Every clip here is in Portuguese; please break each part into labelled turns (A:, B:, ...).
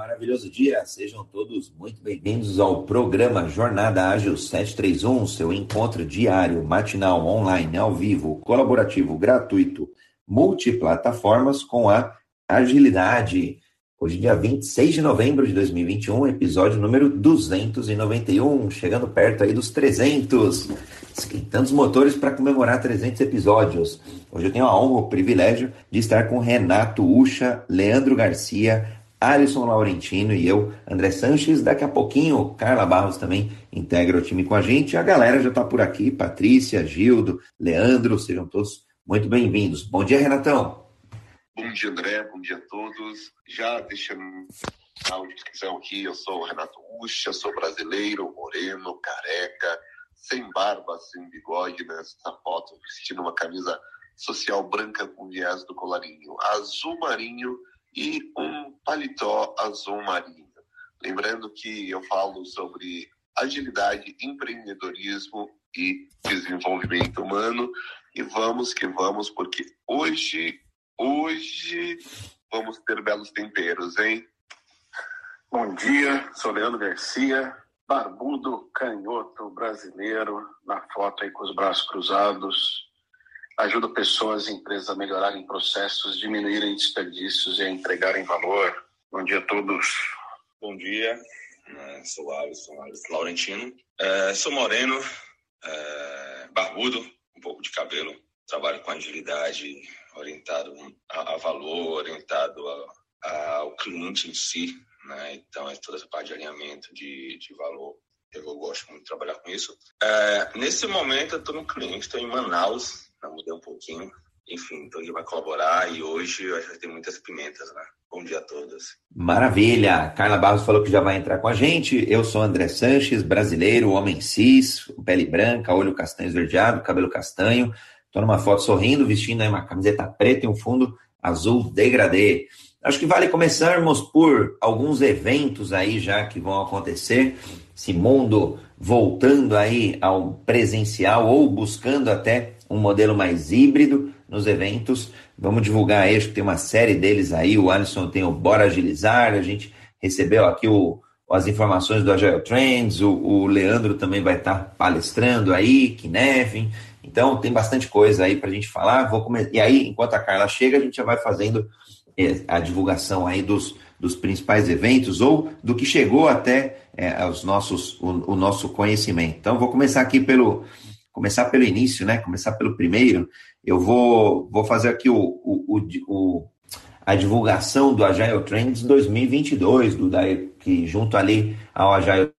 A: maravilhoso dia. Sejam todos muito bem-vindos ao programa Jornada Ágil 731, seu encontro diário, matinal, online, ao vivo, colaborativo, gratuito, multiplataformas com a agilidade. Hoje, dia 26 de novembro de 2021, episódio número 291, chegando perto aí dos 300, esquentando os motores para comemorar 300 episódios. Hoje eu tenho a honra, o privilégio de estar com Renato Ucha, Leandro Garcia, Alisson Laurentino e eu, André Sanches. Daqui a pouquinho, Carla Barros também integra o time com a gente. A galera já está por aqui, Patrícia, Gildo, Leandro, sejam todos muito bem-vindos. Bom dia, Renatão.
B: Bom dia, André. Bom dia a todos. Já deixando a descrição aqui, eu sou o Renato Ucha, sou brasileiro, moreno, careca, sem barba, sem bigode nessa foto, vestindo uma camisa social branca com viés do colarinho azul marinho e um paletó azul marinho. Lembrando que eu falo sobre agilidade, empreendedorismo e desenvolvimento humano. E vamos que vamos, porque hoje, hoje vamos ter belos temperos, hein?
C: Bom dia, sou Leandro Garcia, barbudo canhoto brasileiro, na foto aí com os braços cruzados, ajuda pessoas e empresas a melhorarem processos, diminuírem desperdícios e a entregarem valor. Bom dia a todos.
D: Bom dia, é, sou Alisson, Alisson Laurentino. É, sou moreno, é, barbudo, um pouco de cabelo. Trabalho com agilidade, orientado a, a valor, orientado a, a, ao cliente em si. Né? Então, é toda essa parte de alinhamento de, de valor. Eu gosto muito de trabalhar com isso. É, nesse momento, eu estou no cliente, estou em Manaus, para mudar um pouquinho. Enfim, então ele vai colaborar e hoje eu acho que tem muitas pimentas, né? Bom dia a todos.
A: Maravilha! Carla Barros falou que já vai entrar com a gente. Eu sou André Sanches, brasileiro, homem cis, pele branca, olho castanho esverdeado, cabelo castanho. Estou numa foto sorrindo, vestindo uma camiseta preta e um fundo azul degradê. Acho que vale começarmos por alguns eventos aí já que vão acontecer. Esse mundo voltando aí ao presencial ou buscando até um modelo mais híbrido nos eventos. Vamos divulgar aí, acho que tem uma série deles aí. O Alisson tem o Bora Agilizar, a gente recebeu aqui o, as informações do Agile Trends, o, o Leandro também vai estar palestrando aí, Kinevin. Então tem bastante coisa aí para a gente falar. Vou. E aí, enquanto a Carla chega, a gente já vai fazendo é, a divulgação aí dos, dos principais eventos ou do que chegou até é, os nossos, o, o nosso conhecimento. Então, vou começar aqui pelo, começar pelo início, né? Começar pelo primeiro. Eu vou, vou fazer aqui o, o, o, a divulgação do Agile Trends 2022, do Dair, que junto ali ao Agile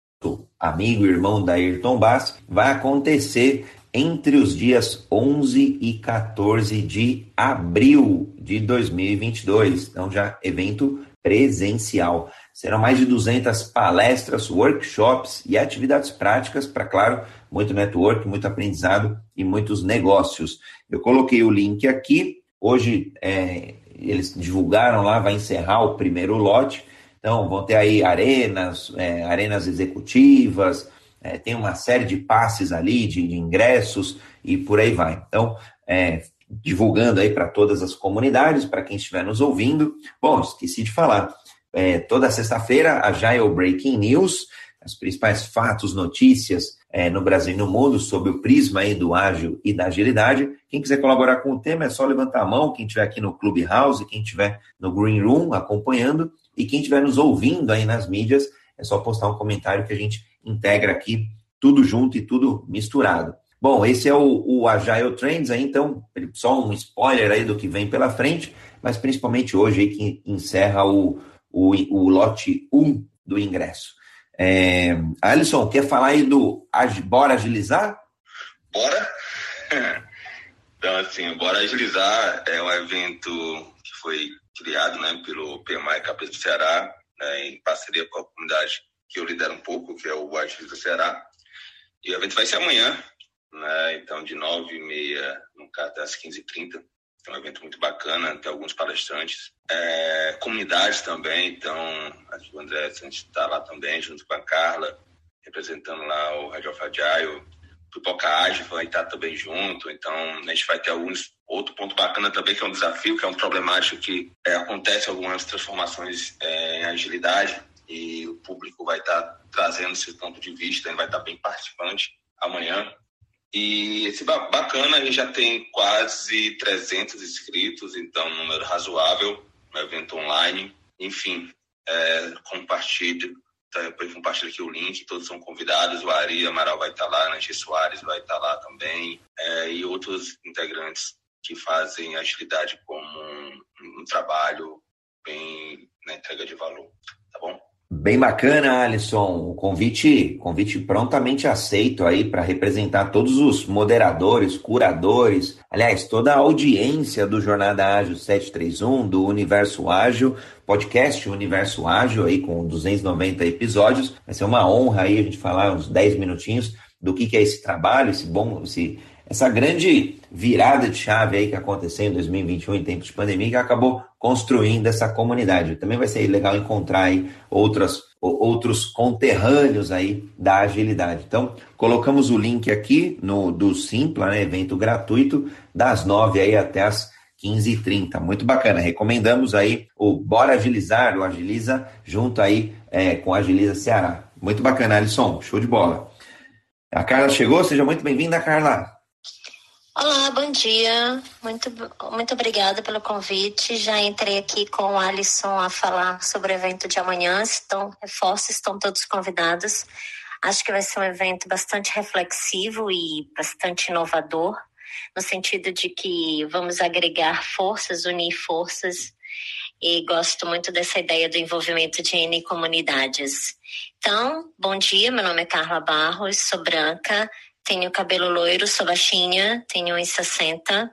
A: amigo e irmão da Ayrton Bass, vai acontecer entre os dias 11 e 14 de abril de 2022. Então, já evento presencial. Serão mais de 200 palestras, workshops e atividades práticas para, claro, muito network, muito aprendizado e muitos negócios. Eu coloquei o link aqui. Hoje é, eles divulgaram lá, vai encerrar o primeiro lote. Então vão ter aí arenas, é, arenas executivas, é, tem uma série de passes ali, de, de ingressos e por aí vai. Então, é, divulgando aí para todas as comunidades, para quem estiver nos ouvindo. Bom, esqueci de falar. É, toda sexta-feira, a Breaking News, os principais fatos, notícias é, no Brasil e no mundo sobre o prisma aí do ágil e da agilidade. Quem quiser colaborar com o tema é só levantar a mão, quem estiver aqui no Clubhouse, quem estiver no Green Room acompanhando e quem estiver nos ouvindo aí nas mídias, é só postar um comentário que a gente integra aqui tudo junto e tudo misturado. Bom, esse é o, o Agile Trends aí, então, só um spoiler aí do que vem pela frente, mas principalmente hoje aí que encerra o, o, o lote 1 do ingresso. É, Alisson, quer falar aí do Bora Agilizar?
D: Bora! Então, assim, Bora Agilizar é um evento que foi criado né, pelo PMI Cabeça do Ceará, né, em parceria com a comunidade que eu lidero um pouco, que é o Agiliza Ceará. E o evento vai ser amanhã, né, então de 9h30 no até às 15h30. É um evento muito bacana, tem alguns palestrantes. É, também, então o André gente está lá também, junto com a Carla, representando lá o Radio of Agile. Pipoca Ágil vai estar também junto, então a gente vai ter alguns outro ponto bacana também que é um desafio, que é um problemático que é, acontece algumas transformações é, em agilidade e o público vai estar tá trazendo seu ponto de vista, ele vai estar tá bem participante amanhã. E esse bacana, a gente já tem quase 300 inscritos, então um número razoável, um evento online. Enfim, é, compartilhe, tá, depois compartilhe aqui o link, todos são convidados, o Ari Amaral vai estar lá, a Nancy Soares vai estar lá também, é, e outros integrantes que fazem agilidade como um, um trabalho bem na entrega de valor, tá bom?
A: Bem bacana, Alisson. O convite, convite prontamente aceito aí para representar todos os moderadores, curadores, aliás, toda a audiência do Jornada Ágil 731, do Universo Ágil, podcast Universo Ágil aí com 290 episódios. Vai ser uma honra aí a gente falar uns 10 minutinhos do que, que é esse trabalho, esse bom, esse essa grande virada de chave aí que aconteceu em 2021 em tempos de pandemia que acabou construindo essa comunidade. Também vai ser legal encontrar aí outras, outros conterrâneos aí da agilidade. Então, colocamos o link aqui no do Simpla, né, evento gratuito, das 9 aí até as 15h30. Muito bacana. Recomendamos aí o Bora Agilizar, o Agiliza, junto aí é, com a Agiliza Ceará. Muito bacana, Alisson. Show de bola. A Carla chegou, seja muito bem-vinda, Carla.
E: Olá, bom dia. Muito, muito obrigada pelo convite. Já entrei aqui com o Alisson a falar sobre o evento de amanhã. Estão, reforço, estão todos convidados. Acho que vai ser um evento bastante reflexivo e bastante inovador, no sentido de que vamos agregar forças, unir forças, e gosto muito dessa ideia do envolvimento de N comunidades. Então, bom dia, meu nome é Carla Barros, sou branca, tenho cabelo loiro, sou baixinha, tenho 1,60.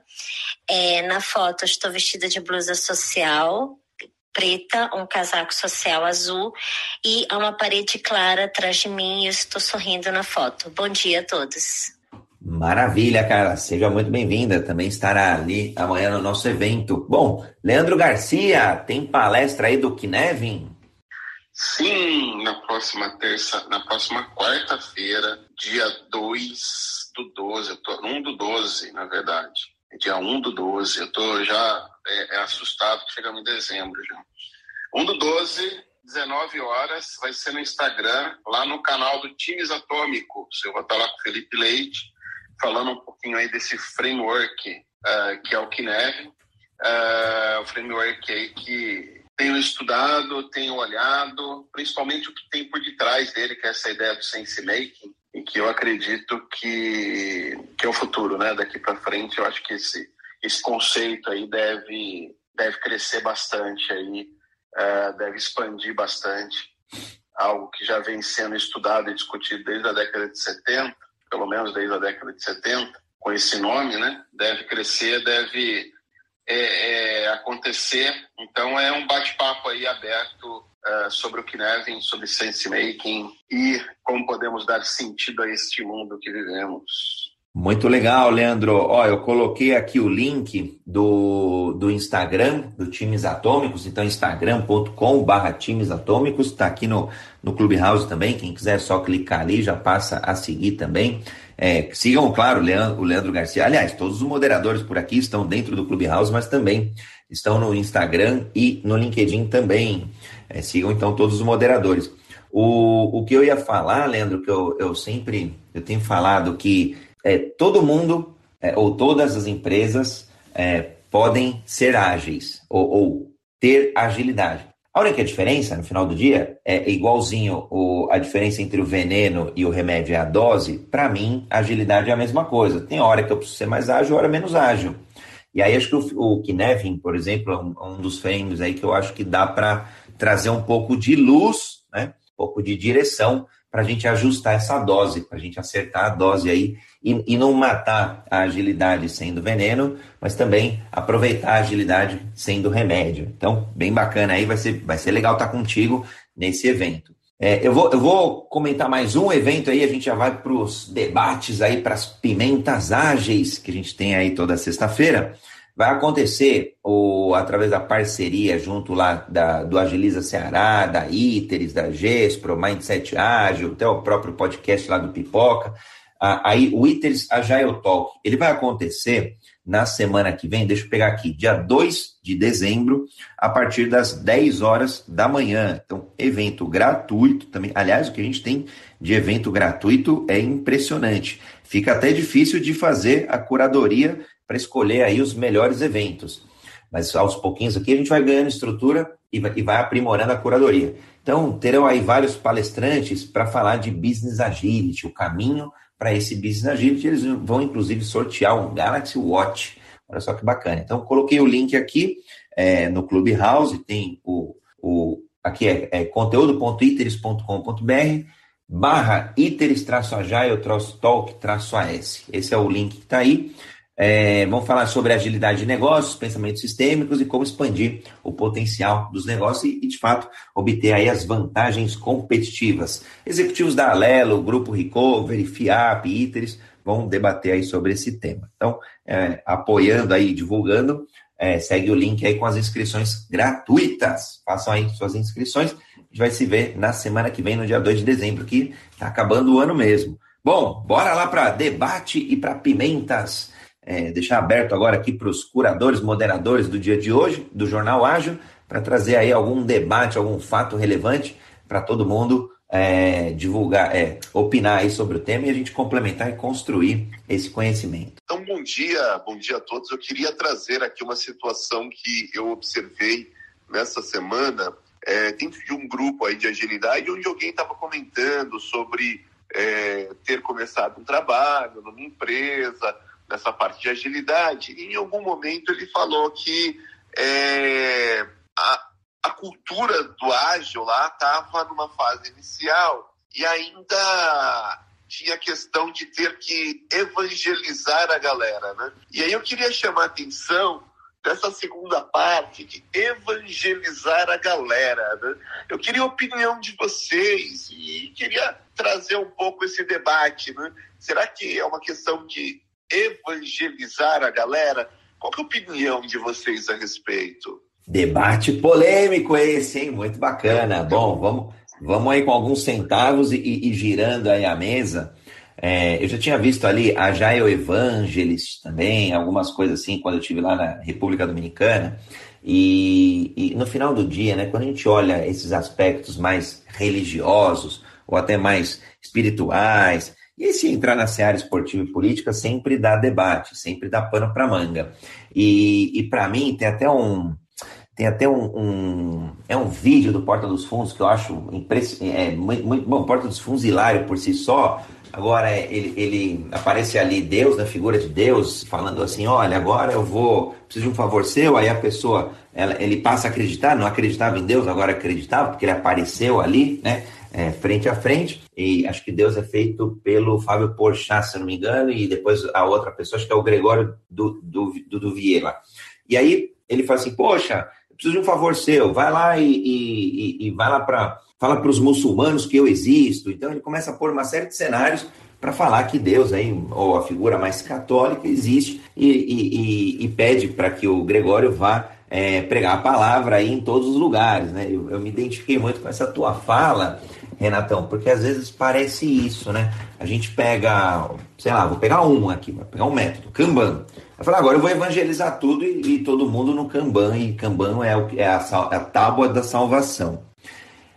E: É, na foto estou vestida de blusa social, preta, um casaco social azul e há uma parede clara atrás de mim eu estou sorrindo na foto. Bom dia a todos.
A: Maravilha, cara. Seja muito bem-vinda. Também estará ali amanhã no nosso evento. Bom, Leandro Garcia, tem palestra aí do Kinevin?
C: Sim, na próxima terça, na próxima quarta-feira, dia 2 do 12, eu tô, 1 do 12, na verdade. Dia 1 do 12, eu tô já é, é assustado que chegamos em dezembro já. 1 do 12, 19 horas, vai ser no Instagram, lá no canal do Times Atômicos. Eu vou estar lá com o Felipe Leite, falando um pouquinho aí desse framework uh, que é o Kinev, uh, o framework aí que tenho estudado, tenho olhado, principalmente o que tem por detrás dele, que é essa ideia do sense making, e que eu acredito que, que é o futuro, né? Daqui para frente, eu acho que esse, esse conceito aí deve, deve crescer bastante aí, uh, deve expandir bastante, algo que já vem sendo estudado e discutido desde a década de 70, pelo menos desde a década de 70, com esse nome, né? Deve crescer, deve é, é, acontecer. Então é um bate-papo aí aberto uh, sobre o Kinevin, sobre sense making e como podemos dar sentido a este mundo que vivemos.
A: Muito legal, Leandro. Ó, eu coloquei aqui o link do, do Instagram do Times Atômicos, então instagram.com/barra Times Atômicos, está aqui no, no Clubhouse também. Quem quiser é só clicar ali, já passa a seguir também. É, sigam, claro, o Leandro, o Leandro Garcia. Aliás, todos os moderadores por aqui estão dentro do Clubhouse, mas também estão no Instagram e no LinkedIn também. É, sigam então todos os moderadores. O, o que eu ia falar, Leandro, que eu, eu sempre eu tenho falado que é, todo mundo é, ou todas as empresas é, podem ser ágeis ou, ou ter agilidade. A única diferença, no final do dia, é igualzinho o, a diferença entre o veneno e o remédio é a dose. Para mim, agilidade é a mesma coisa. Tem hora que eu preciso ser mais ágil, hora menos ágil. E aí acho que o, o Kinevin, por exemplo, é um, um, dos frames aí que eu acho que dá para trazer um pouco de luz, né? um pouco de direção para a gente ajustar essa dose, para a gente acertar a dose aí e, e, não matar a agilidade sendo veneno, mas também aproveitar a agilidade sendo remédio. Então, bem bacana aí, vai ser, vai ser legal estar contigo nesse evento. É, eu, vou, eu vou comentar mais um evento aí, a gente já vai para os debates aí, para as pimentas ágeis que a gente tem aí toda sexta-feira. Vai acontecer o, através da parceria junto lá da, do Agiliza Ceará, da ITERES, da GESPRO, Mindset Ágil, até o próprio podcast lá do Pipoca aí o ITERS Agile Talk, ele vai acontecer na semana que vem, deixa eu pegar aqui, dia 2 de dezembro, a partir das 10 horas da manhã. Então, evento gratuito também. Aliás, o que a gente tem de evento gratuito é impressionante. Fica até difícil de fazer a curadoria para escolher aí os melhores eventos. Mas aos pouquinhos aqui a gente vai ganhando estrutura e vai, e vai aprimorando a curadoria. Então, terão aí vários palestrantes para falar de business agility, o caminho para esse business agility. Eles vão, inclusive, sortear um Galaxy Watch. Olha só que bacana. Então, coloquei o link aqui é, no Clubhouse, tem o, o aqui é, é conteúdo.iteres.com.br barra iteres-agile-talk-as. Esse é o link que está aí. É, vamos falar sobre agilidade de negócios, pensamentos sistêmicos e como expandir o potencial dos negócios e, de fato, obter aí as vantagens competitivas. Executivos da Alelo, Grupo Recovery, FIAP, ITERES vão debater aí sobre esse tema. Então, é, apoiando aí, divulgando, é, segue o link aí com as inscrições gratuitas. Façam aí suas inscrições. A gente vai se ver na semana que vem, no dia 2 de dezembro, que está acabando o ano mesmo. Bom, bora lá para debate e para pimentas é, deixar aberto agora aqui para os curadores, moderadores do dia de hoje, do Jornal Ágil, para trazer aí algum debate, algum fato relevante para todo mundo é, divulgar, é, opinar aí sobre o tema e a gente complementar e construir esse conhecimento.
B: Então, bom dia, bom dia a todos. Eu queria trazer aqui uma situação que eu observei nessa semana é, dentro de um grupo aí de agilidade, onde alguém estava comentando sobre é, ter começado um trabalho numa empresa, nessa parte de agilidade, e em algum momento ele falou que é, a, a cultura do ágil lá estava numa fase inicial e ainda tinha a questão de ter que evangelizar a galera, né? E aí eu queria chamar a atenção dessa segunda parte de evangelizar a galera. Né? Eu queria a opinião de vocês e queria trazer um pouco esse debate. Né? Será que é uma questão de evangelizar a galera? Qual é a opinião de vocês a respeito?
A: Debate polêmico esse, hein? Muito bacana. Bom, vamos, vamos aí com alguns centavos e, e girando aí a mesa. É, eu já tinha visto ali a Jael Evangelist também, algumas coisas assim, quando eu estive lá na República Dominicana. E, e, no final do dia, né, quando a gente olha esses aspectos mais religiosos ou até mais espirituais, e se entrar na seara esportiva e política, sempre dá debate, sempre dá pano para manga. E, e para mim, tem até um. Tem até um, um, É um vídeo do Porta dos Fundos que eu acho impressionante. É, muito, muito bom. Porta dos Fundos hilário por si só. Agora, ele, ele aparece ali, Deus, na figura de Deus, falando assim: olha, agora eu vou. Preciso de um favor seu. Aí a pessoa. Ela, ele passa a acreditar, não acreditava em Deus, agora acreditava, porque ele apareceu ali, né? é, frente a frente. E acho que Deus é feito pelo Fábio Porchat, se não me engano, e depois a outra pessoa, acho que é o Gregório do, do, do, do. E aí ele fala assim: Poxa, eu preciso de um favor seu, vai lá e, e, e vai lá para. Fala para os muçulmanos que eu existo. Então ele começa a pôr uma série de cenários para falar que Deus, aí, ou a figura mais católica, existe e, e, e pede para que o Gregório vá é, pregar a palavra aí em todos os lugares. Né? Eu, eu me identifiquei muito com essa tua fala Renatão, porque às vezes parece isso, né? A gente pega, sei lá, vou pegar um aqui, vou pegar um método, Kanban. Vai falar, agora eu vou evangelizar tudo e, e, todo mundo no Kanban, e Kanban é, o, é, a, é a tábua da salvação.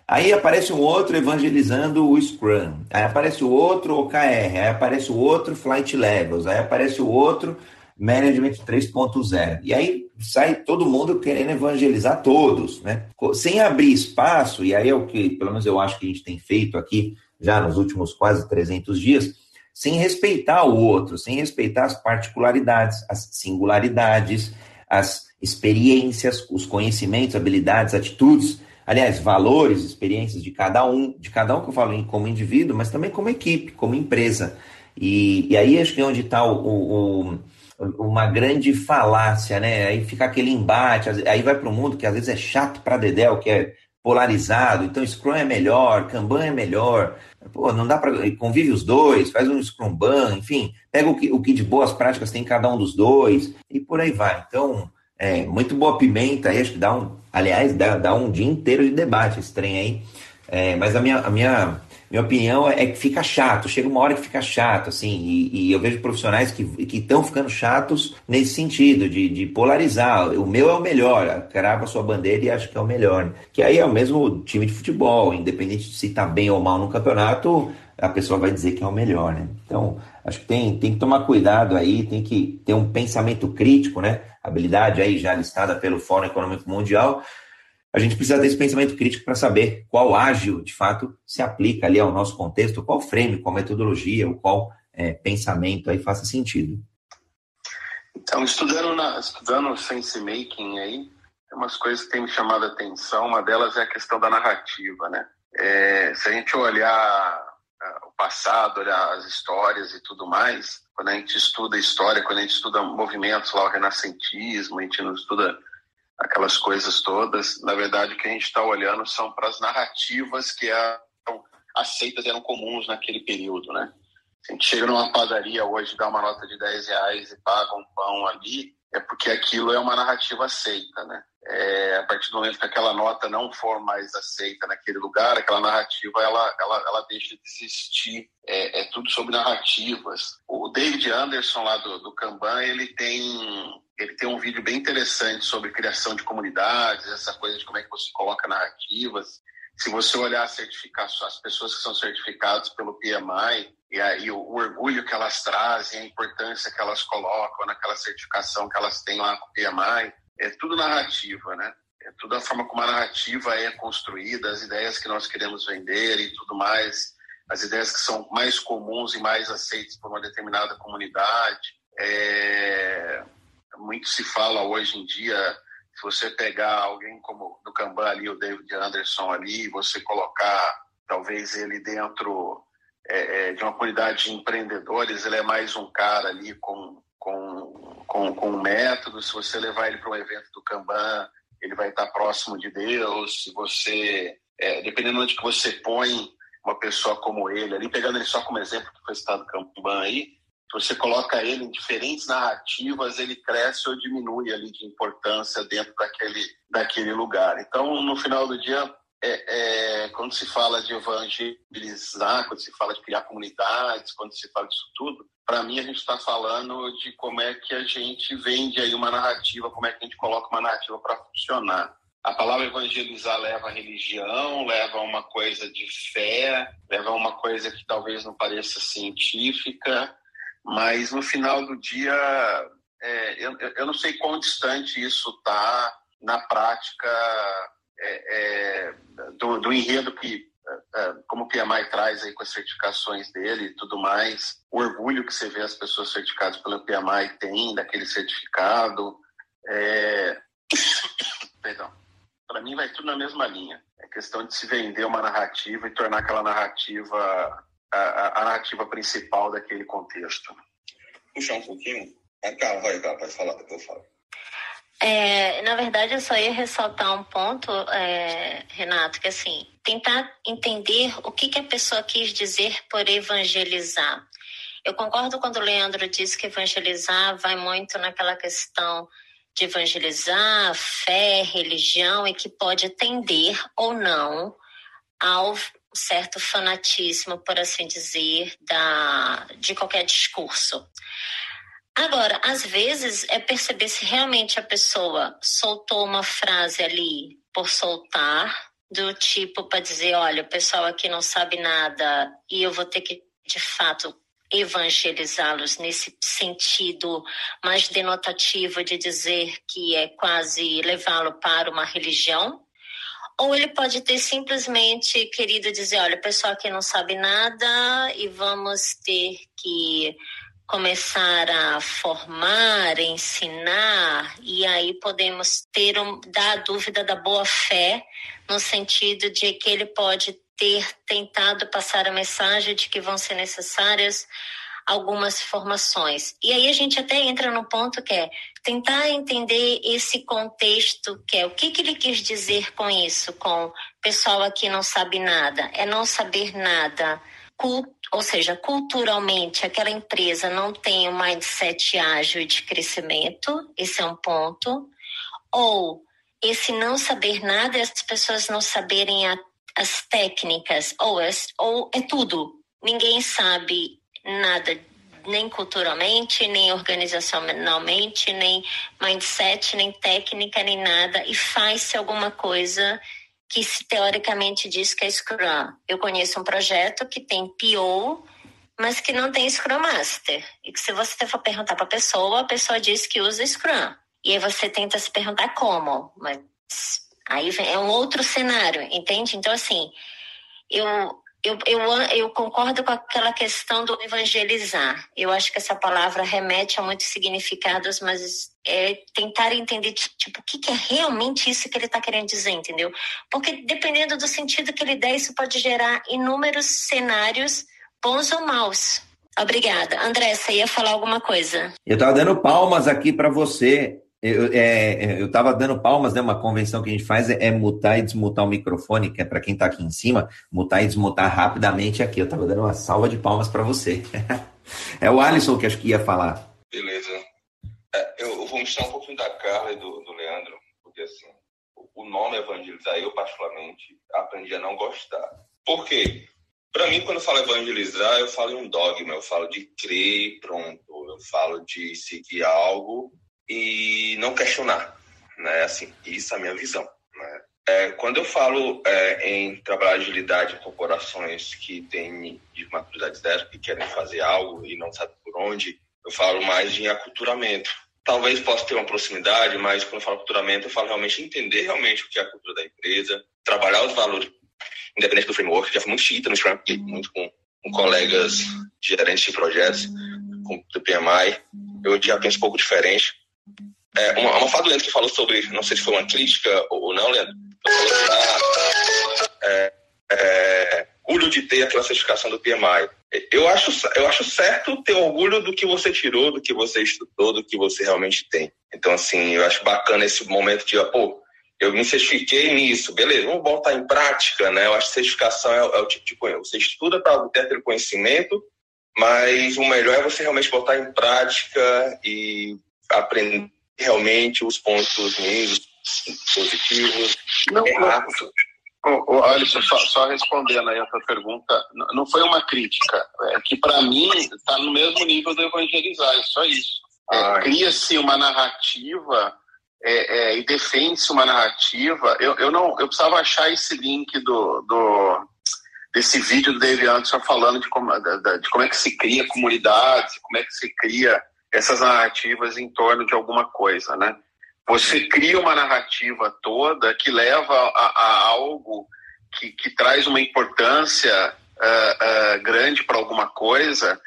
A: Aí aparece um outro evangelizando o Scrum, aí aparece o outro OKR, aí aparece o outro Flight Levels, aí aparece o outro Management 3.0. E aí sai todo mundo querendo evangelizar todos, né? Sem abrir espaço, e aí é o que, pelo menos eu acho que a gente tem feito aqui já nos últimos quase 300 dias, sem respeitar o outro, sem respeitar as particularidades, as singularidades, as experiências, os conhecimentos, habilidades, atitudes, aliás, valores, experiências de cada um, de cada um que eu falo como indivíduo, mas também como equipe, como empresa. E, e aí acho que é onde está o, o, uma grande falácia, né? Aí fica aquele embate, aí vai para o mundo que às vezes é chato para Dedel, que é polarizado, então Scrum é melhor, Kanban é melhor, pô, não dá para convive os dois, faz um Scrumban, enfim, pega o que, o que de boas práticas tem cada um dos dois e por aí vai. Então, é muito boa pimenta aí, acho que dá um, aliás, dá, dá um dia inteiro de debate esse trem aí. É, mas a minha, a minha, minha opinião é que fica chato, chega uma hora que fica chato, assim, e, e eu vejo profissionais que estão ficando chatos nesse sentido, de, de, polarizar. O meu é o melhor, crava a sua bandeira e acha que é o melhor. Que aí é o mesmo time de futebol, independente de se está bem ou mal no campeonato, a pessoa vai dizer que é o melhor, né? Então, acho que tem, tem que tomar cuidado aí, tem que ter um pensamento crítico, né? Habilidade aí já listada pelo Fórum Econômico Mundial. A gente precisa desse pensamento crítico para saber qual ágil, de fato, se aplica ali ao nosso contexto, qual frame, qual metodologia, ou qual é, pensamento aí faça sentido.
C: Então, estudando, na, estudando sense making aí, tem umas coisas que têm me chamado a atenção. Uma delas é a questão da narrativa, né? É, se a gente olhar o passado, olhar as histórias e tudo mais, quando a gente estuda história, quando a gente estuda movimentos lá, o renascentismo, a gente não estuda aquelas coisas todas, na verdade o que a gente está olhando são para as narrativas que eram aceitas, eram comuns naquele período, né? A gente chega numa padaria hoje, dá uma nota de 10 reais e paga um pão ali, é porque aquilo é uma narrativa aceita, né? É, a partir do momento que aquela nota não for mais aceita naquele lugar, aquela narrativa ela, ela, ela deixa de existir. É, é tudo sobre narrativas. O David Anderson lá do, do Kanban, ele tem ele tem um vídeo bem interessante sobre criação de comunidades, essa coisa de como é que você coloca narrativas. Se você olhar as, as pessoas que são certificadas pelo PMI, e aí o, o, orgulho que elas trazem, a importância que elas colocam naquela certificação que elas têm lá com o PMI, é tudo narrativa, né? É tudo a forma como a narrativa é construída, as ideias que nós queremos vender e tudo mais, as ideias que são mais comuns e mais aceitas por uma determinada comunidade. É... Muito se fala hoje em dia, se você pegar alguém como do Kanban ali, o David Anderson ali, você colocar talvez ele dentro é, é, de uma comunidade de empreendedores, ele é mais um cara ali com, com, com, com um método. Se você levar ele para um evento do Kanban, ele vai estar próximo de Deus. Se você, é, dependendo de que você põe uma pessoa como ele ali, pegando ele só como exemplo que foi citado Kanban aí, você coloca ele em diferentes narrativas, ele cresce ou diminui ali de importância dentro daquele, daquele lugar. Então, no final do dia, é, é, quando se fala de evangelizar, quando se fala de criar comunidades, quando se fala disso tudo, para mim a gente está falando de como é que a gente vende aí uma narrativa, como é que a gente coloca uma narrativa para funcionar. A palavra evangelizar leva a religião, leva a uma coisa de fé, leva a uma coisa que talvez não pareça científica, mas no final do dia, é, eu, eu não sei quão distante isso está na prática é, é, do, do, enredo que, é, é, como o PMI traz aí com as certificações dele e tudo mais, o orgulho que você vê as pessoas certificadas pelo PMI tem daquele certificado. É, perdão. Para mim vai tudo na mesma linha. É questão de se vender uma narrativa e tornar aquela narrativa a, a narrativa principal daquele contexto.
D: Puxar um pouquinho. Ah, calma, vai, calma, pode falar, depois eu falo.
E: É, na verdade, eu só ia ressaltar um ponto, é, Renato, que assim, tentar entender o que, que a pessoa quis dizer por evangelizar. Eu concordo quando o Leandro disse que evangelizar vai muito naquela questão de evangelizar fé, religião e que pode tender ou não ao certo fanatismo, por assim dizer, da, de qualquer discurso. Agora, às vezes é perceber se realmente a pessoa soltou uma frase ali por soltar, do tipo para dizer, olha, o pessoal aqui não sabe nada e eu vou ter que, de fato, evangelizá-los nesse sentido mais denotativo de dizer que é quase levá-lo para uma religião. Ou ele pode ter simplesmente querido dizer, olha, pessoal aqui não sabe nada e vamos ter que começar a formar, ensinar, e aí podemos ter um, dar a dúvida da boa fé, no sentido de que ele pode ter tentado passar a mensagem de que vão ser necessárias algumas formações. E aí a gente até entra no ponto que é tentar entender esse contexto, que é o que, que ele quis dizer com isso, com pessoal aqui não sabe nada, é não saber nada ou seja, culturalmente aquela empresa não tem um mindset ágil de crescimento, esse é um ponto, ou esse não saber nada as pessoas não saberem a, as técnicas, ou é, ou é tudo. Ninguém sabe nada, nem culturalmente, nem organizacionalmente, nem mindset, nem técnica, nem nada, e faz-se alguma coisa que se teoricamente diz que é Scrum. Eu conheço um projeto que tem PO, mas que não tem Scrum Master. E que se você for perguntar para a pessoa, a pessoa diz que usa Scrum. E aí você tenta se perguntar como, mas aí é um outro cenário, entende? Então, assim, eu, eu, eu, eu concordo com aquela questão do evangelizar. Eu acho que essa palavra remete a muitos significados, mas é tentar entender, tipo, o que, que é realmente isso que ele está querendo dizer, entendeu? Porque dependendo do sentido que ele der, isso pode gerar inúmeros cenários, bons ou maus. Obrigada. André, você ia falar alguma coisa?
A: Eu estava dando palmas aqui para você eu é, é estava dando palmas, né? Uma convenção que a gente faz é, é mutar e desmutar o microfone, que é para quem está aqui em cima, mutar e desmutar rapidamente aqui. Eu estava dando uma salva de palmas para você. é o Alisson que acho que ia falar.
D: Beleza. É, eu, vou mostrar um pouquinho da Carla e do, do Leandro, porque assim, o nome evangelizar, eu particularmente aprendi a não gostar. Por quê? Para mim, quando eu falo evangelizar, eu falo em um dogma, eu falo de crer, pronto, eu falo de seguir algo e não questionar, né? Assim, isso é a minha visão. Né? É, quando eu falo é, em trabalhar agilidade em corporações que têm de maturidade zero, que querem fazer algo e não sabem por onde, eu falo mais de aculturamento. Talvez possa ter uma proximidade, mas quando eu falo aculturamento, eu falo realmente entender realmente o que é a cultura da empresa, trabalhar os valores, independente do framework. Já fui muito chita no Scrum, muito com, com colegas gerentes de projetos, com o PMI. Eu já penso um pouco diferente é, uma, uma fala do Leandro que falou sobre, não sei se foi uma crítica ou não, Leandro, falou é, é, orgulho de ter aquela certificação do PMI. Eu acho, eu acho certo ter orgulho do que você tirou, do que você estudou, do que você realmente tem. Então, assim, eu acho bacana esse momento de, pô, eu me certifiquei nisso, beleza, vamos botar em prática, né? Eu acho que certificação é, é o tipo de conhecimento. Você estuda para ter aquele conhecimento, mas o melhor é você realmente botar em prática e aprender realmente os pontos negativos, positivos,
C: não, errados. Olha, só, só, respondendo aí a tua pergunta, não foi uma crítica, é que para mim está no mesmo nível do evangelizar, é só isso. É, Cria-se uma narrativa é, é, e defende-se uma narrativa. Eu, eu não, eu precisava achar esse link do, do desse vídeo do David Anderson falando de como, de como é que se cria comunidades, como é que se cria essas narrativas em torno de alguma coisa, né? Você cria uma narrativa toda que leva a, a algo que, que, traz uma importância uh, uh, grande para alguma coisa,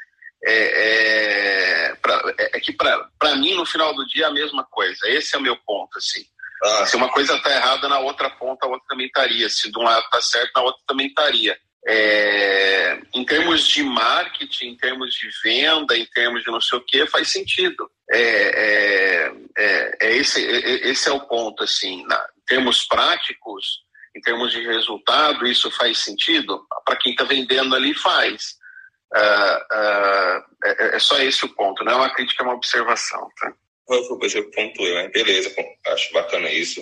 C: é, é, pra, é, é que para mim, no final do dia, é a mesma coisa. Esse é o meu ponto, assim. Ah. Se uma coisa está errada, na outra ponta, a outra também estaria. Se de um lado está certo, na outra também estaria. É, em termos de marketing, em termos de venda, em termos de não sei o que, faz sentido. É, é, é, é esse, é, é, esse é o ponto, assim, na, em termos práticos, em termos de resultado, isso faz sentido? Para quem está vendendo ali, faz. Uh, uh, é, só esse o ponto, não é uma crítica, é uma observação. Tá?
D: Eu pontuei, né? beleza, acho bacana isso.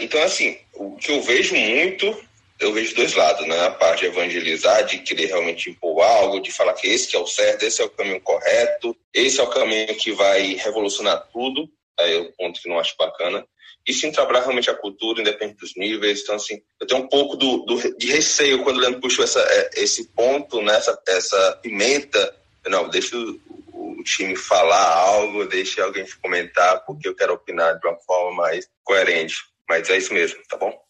D: então, assim, o que eu vejo muito eu vejo dois lados, né? A parte de evangelizar, de querer realmente impor algo, de falar que esse que é o certo, esse é o caminho correto, esse é o caminho que vai revolucionar tudo. Aí é o ponto que não acho bacana. E sim trabalhar realmente a cultura, independente dos níveis. Então, assim, eu tenho um pouco do, do de receio quando o Leandro puxou essa, é, esse ponto, né? essa, essa pimenta. Não, deixa o, o time falar algo, deixa alguém comentar, porque eu quero opinar de uma forma mais coerente. Mas é isso mesmo, tá bom?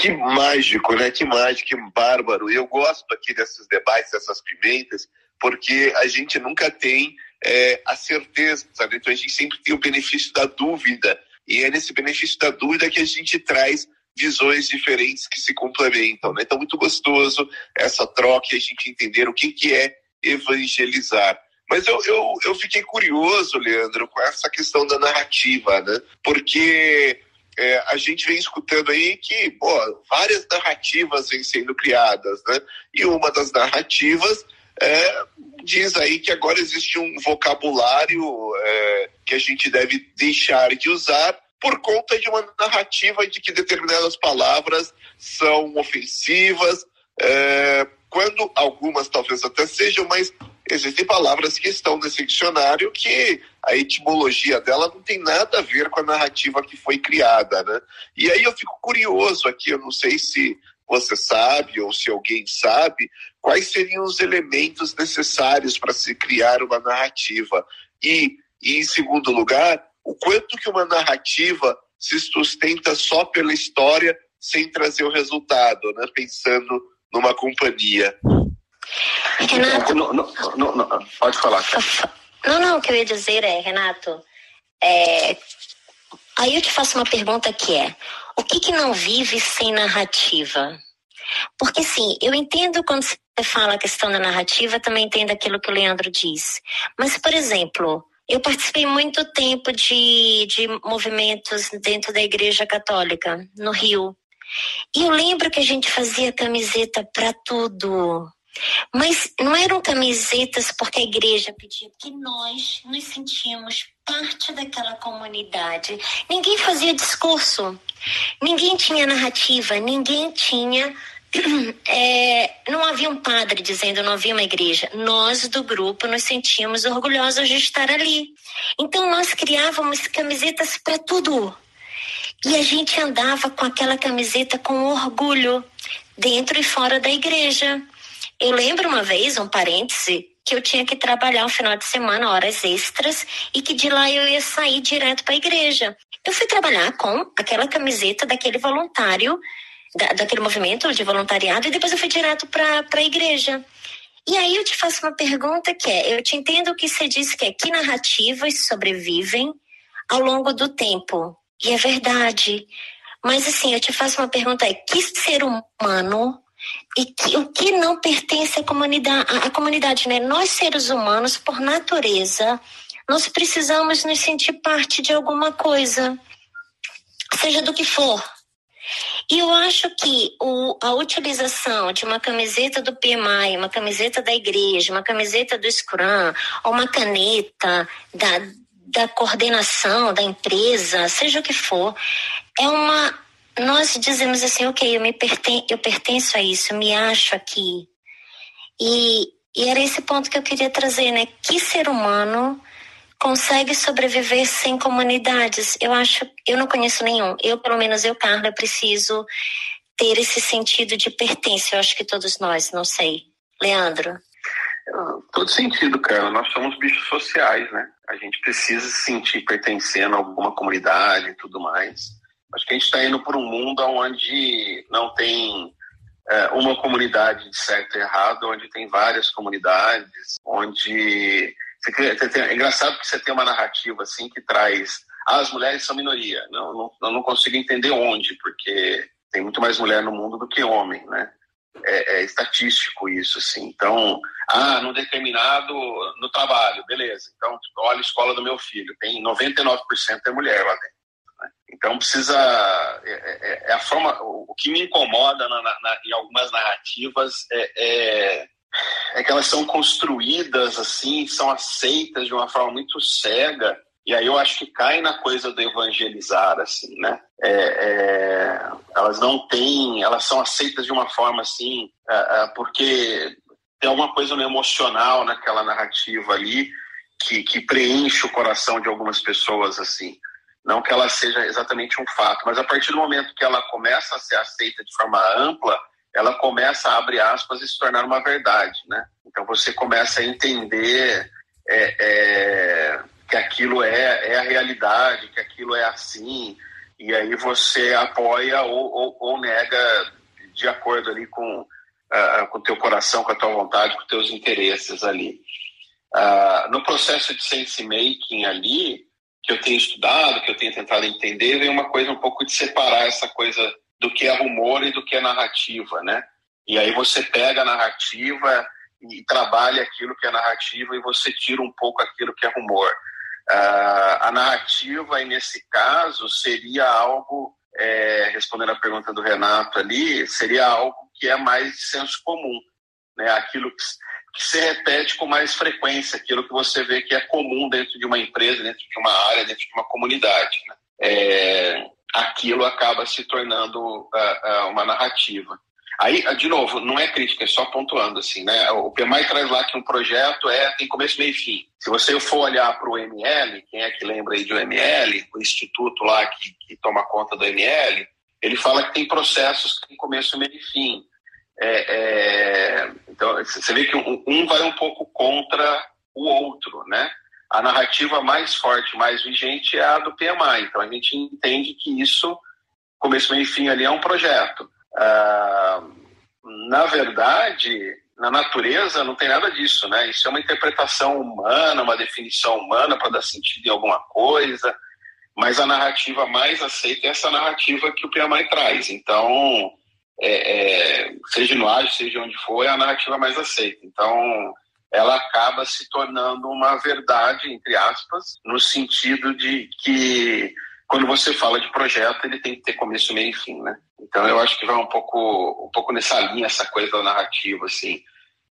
B: Que mágico, né? Que mágico, que bárbaro. Eu gosto aqui desses debates, dessas pimentas, porque a gente nunca tem é, a certeza, sabe? Então a gente sempre tem o benefício da dúvida. E é nesse benefício da dúvida que a gente traz visões diferentes que se complementam, né? Então muito gostoso essa troca e a gente entender o que, que é evangelizar. Mas eu, eu, eu fiquei curioso, Leandro, com essa questão da narrativa, né? Porque é, a gente vem escutando aí que pô, várias narrativas vêm sendo criadas, né? E uma das narrativas é, diz aí que agora existe um vocabulário é, que a gente deve deixar de usar por conta de uma narrativa de que determinadas palavras são ofensivas, é, quando algumas talvez até sejam, mas existem palavras que estão nesse dicionário que a etimologia dela não tem nada a ver com a narrativa que foi criada, né? E aí eu fico curioso aqui, eu não sei se você sabe ou se alguém sabe quais seriam os elementos necessários para se criar uma narrativa e, e em segundo lugar, o quanto que uma narrativa se sustenta só pela história sem trazer o resultado, né? Pensando numa companhia.
E: Renato,
C: não, não, não, pode falar.
E: Não, não, o que eu ia dizer é, Renato, é, aí eu te faço uma pergunta que é, o que, que não vive sem narrativa? Porque sim, eu entendo quando você fala a questão da narrativa, também entendo aquilo que o Leandro diz. Mas, por exemplo, eu participei muito tempo de, de movimentos dentro da Igreja Católica, no Rio. E eu lembro que a gente fazia camiseta para tudo. Mas não eram camisetas porque a igreja pedia, porque nós nos sentíamos parte daquela comunidade. Ninguém fazia discurso, ninguém tinha narrativa, ninguém tinha. É, não havia um padre dizendo, não havia uma igreja. Nós do grupo nos sentíamos orgulhosos de estar ali. Então nós criávamos camisetas para tudo. E a gente andava com aquela camiseta com orgulho, dentro e fora da igreja. Eu lembro uma vez, um parêntese, que eu tinha que trabalhar um final de semana, horas extras, e que de lá eu ia sair direto para a igreja. Eu fui trabalhar com aquela camiseta daquele voluntário, da, daquele movimento de voluntariado, e depois eu fui direto para a igreja. E aí eu te faço uma pergunta que é, eu te entendo que você disse que é que narrativas sobrevivem ao longo do tempo. E é verdade. Mas assim, eu te faço uma pergunta aí, que ser humano e que, o que não pertence à comunidade, à comunidade, né? Nós seres humanos, por natureza, nós precisamos nos sentir parte de alguma coisa, seja do que for. E eu acho que o, a utilização de uma camiseta do PMI, uma camiseta da igreja, uma camiseta do Scrum, ou uma caneta da, da coordenação da empresa, seja o que for, é uma. Nós dizemos assim, ok, eu, me perten eu pertenço a isso, eu me acho aqui. E, e era esse ponto que eu queria trazer, né? Que ser humano consegue sobreviver sem comunidades? Eu acho, eu não conheço nenhum. Eu, pelo menos eu, Carla, preciso ter esse sentido de pertença. Eu acho que todos nós, não sei. Leandro?
C: Todo sentido, cara. Nós somos bichos sociais, né? A gente precisa se sentir pertencendo a alguma comunidade e tudo mais. Acho que a gente está indo por um mundo onde não tem é, uma comunidade de certo e errado, onde tem várias comunidades, onde é engraçado que você tem uma narrativa assim que traz ah, as mulheres são minoria. Não, não, eu não consigo entender onde, porque tem muito mais mulher no mundo do que homem, né? É, é, estatístico isso, assim. Então, ah, num determinado, no trabalho, beleza. Então, olha a escola do meu filho, tem 99% é mulher lá dentro. Então, precisa, é, é, é, a forma, o, que me incomoda na, na, em algumas narrativas é, é, é que elas são construídas assim, são aceitas de uma forma muito cega, e aí eu acho que cai na coisa do evangelizar, assim, né? É, é, elas não têm, elas são aceitas de uma forma assim, é, é porque tem alguma coisa no emocional naquela narrativa ali que, que preenche o coração de algumas pessoas, assim. Não que ela seja exatamente um fato, mas a partir do momento que ela começa a ser aceita de forma ampla, ela começa a abrir aspas e se tornar uma verdade, né? Então você começa a entender é, é, que aquilo é, é a realidade, que aquilo é assim, e aí você apoia ou, ou, ou nega de acordo ali com uh, com o teu coração, com a tua vontade, com os teus interesses ali. Uh, no processo de sense making ali, que eu tenho estudado, que eu tenho tentado entender, vem uma coisa um pouco de separar essa coisa do que é rumor e do que é narrativa, né? E aí você pega a narrativa e trabalha aquilo que é narrativa e você tira um pouco aquilo que é rumor. Uh, a narrativa, nesse caso, seria algo, é, respondendo a pergunta do Renato ali, seria algo que é mais de senso comum, né? aquilo que, que se repete com mais frequência, aquilo que você vê que é comum dentro de uma empresa, dentro de uma área, dentro de uma comunidade. Né? é, aquilo acaba se tornando uh, uh, uma narrativa. Aí, de novo, não é crítica, é só pontuando assim, né? O PMI traz lá que um projeto é tem começo, meio e fim. Se você for olhar para o ML, quem é que lembra aí do ML, o instituto lá que, que toma conta do ML, ele fala que tem processos que tem começo, meio e fim. É, é, então, você vê que um, vai um pouco contra o outro, né? A narrativa mais forte, mais vigente é a do PMI. Então, a gente entende que isso, começo, meio e fim ali, é um projeto. Ah, na verdade, na natureza não tem nada disso, né? Isso é uma interpretação humana, uma definição humana para dar sentido em alguma coisa, mas a narrativa mais aceita é essa narrativa que o PMI traz. Então, é, é, seja no ágil, seja onde for, é a narrativa mais aceita. Então, ela acaba se tornando uma verdade, entre aspas, no sentido de que quando você fala de projeto, ele tem que ter começo, meio e fim, né? Então eu acho que vai um pouco, um pouco nessa linha essa coisa da narrativa, assim,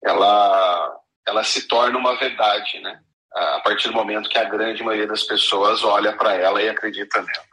C: ela, ela se torna uma verdade, né? A partir do momento que a grande maioria das pessoas olha para ela e acredita nela.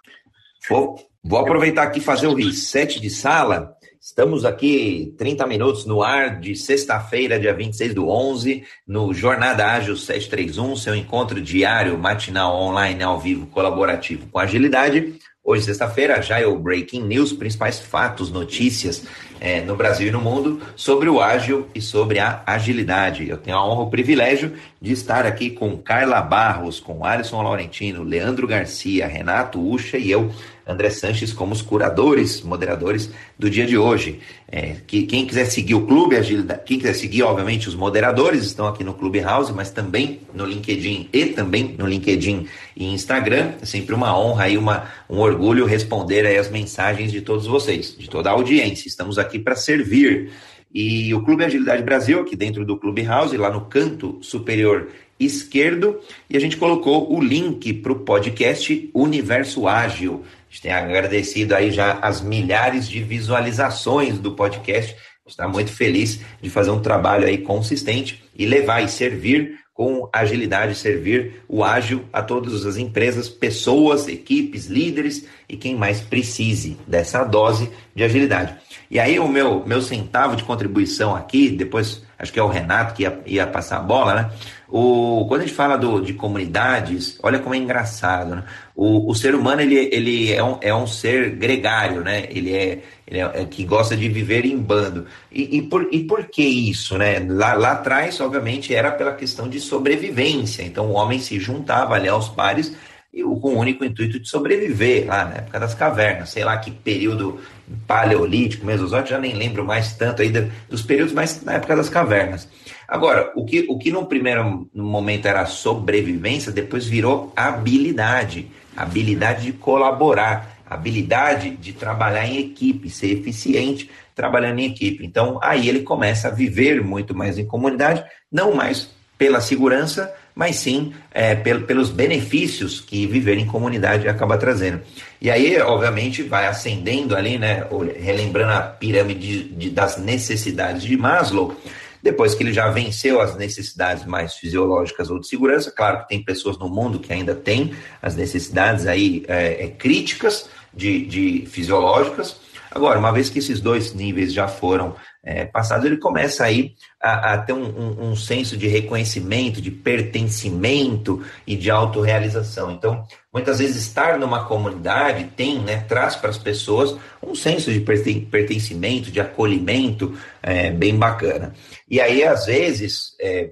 A: Vou, vou aproveitar aqui fazer o reset de sala Estamos aqui 30 minutos no ar de sexta-feira, dia 26 do 11, no Jornada Ágil 731, seu encontro diário, matinal, online, ao vivo, colaborativo com agilidade. Hoje, sexta-feira, já é o Breaking News, principais fatos, notícias é, no Brasil e no mundo sobre o ágil e sobre a agilidade. Eu tenho a honra, o privilégio de estar aqui com Carla Barros, com Alisson Laurentino, Leandro Garcia, Renato Ucha e eu, André Sanches como os curadores, moderadores do dia de hoje. É, que, quem quiser seguir o Clube Agilidade, quem quiser seguir, obviamente, os moderadores estão aqui no Clube House, mas também no LinkedIn e também no LinkedIn e Instagram. É sempre uma honra e uma, um orgulho responder aí as mensagens de todos vocês, de toda a audiência. Estamos para servir. E o Clube Agilidade Brasil, aqui dentro do Clube House, lá no canto superior esquerdo, e a gente colocou o link para o podcast Universo Ágil gente tem agradecido aí já as milhares de visualizações do podcast. Está muito feliz de fazer um trabalho aí consistente e levar e servir com agilidade, servir o ágil a todas as empresas, pessoas, equipes, líderes e quem mais precise dessa dose de agilidade. E aí o meu, meu centavo de contribuição aqui, depois acho que é o Renato que ia, ia passar a bola, né? O, quando a gente fala do, de comunidades, olha como é engraçado, né? O, o ser humano, ele, ele é, um, é um ser gregário, né? Ele é, ele é, é que gosta de viver em bando. E, e, por, e por que isso, né? Lá, lá atrás, obviamente, era pela questão de sobrevivência. Então, o homem se juntava ali aos pares e com o único intuito de sobreviver lá na época das cavernas, sei lá que período paleolítico, mesozoico, já nem lembro mais tanto aí dos períodos, mas na época das cavernas. Agora, o que, o que no primeiro momento era sobrevivência, depois virou habilidade, habilidade de colaborar, habilidade de trabalhar em equipe, ser eficiente trabalhando em equipe. Então, aí ele começa a viver muito mais em comunidade, não mais pela segurança, mas sim é, pelos benefícios que viver em comunidade acaba trazendo. E aí, obviamente, vai ascendendo ali, né, relembrando a pirâmide de, de, das necessidades de Maslow, depois que ele já venceu as necessidades mais fisiológicas ou de segurança, claro que tem pessoas no mundo que ainda têm as necessidades aí é, é, críticas de, de fisiológicas. Agora, uma vez que esses dois níveis já foram é, ele começa aí a, a ter um, um, um, senso de reconhecimento, de pertencimento e de autorrealização. Então, muitas vezes estar numa comunidade tem, né, traz para as pessoas um senso de pertencimento, de acolhimento é, bem bacana. E aí, às vezes, é,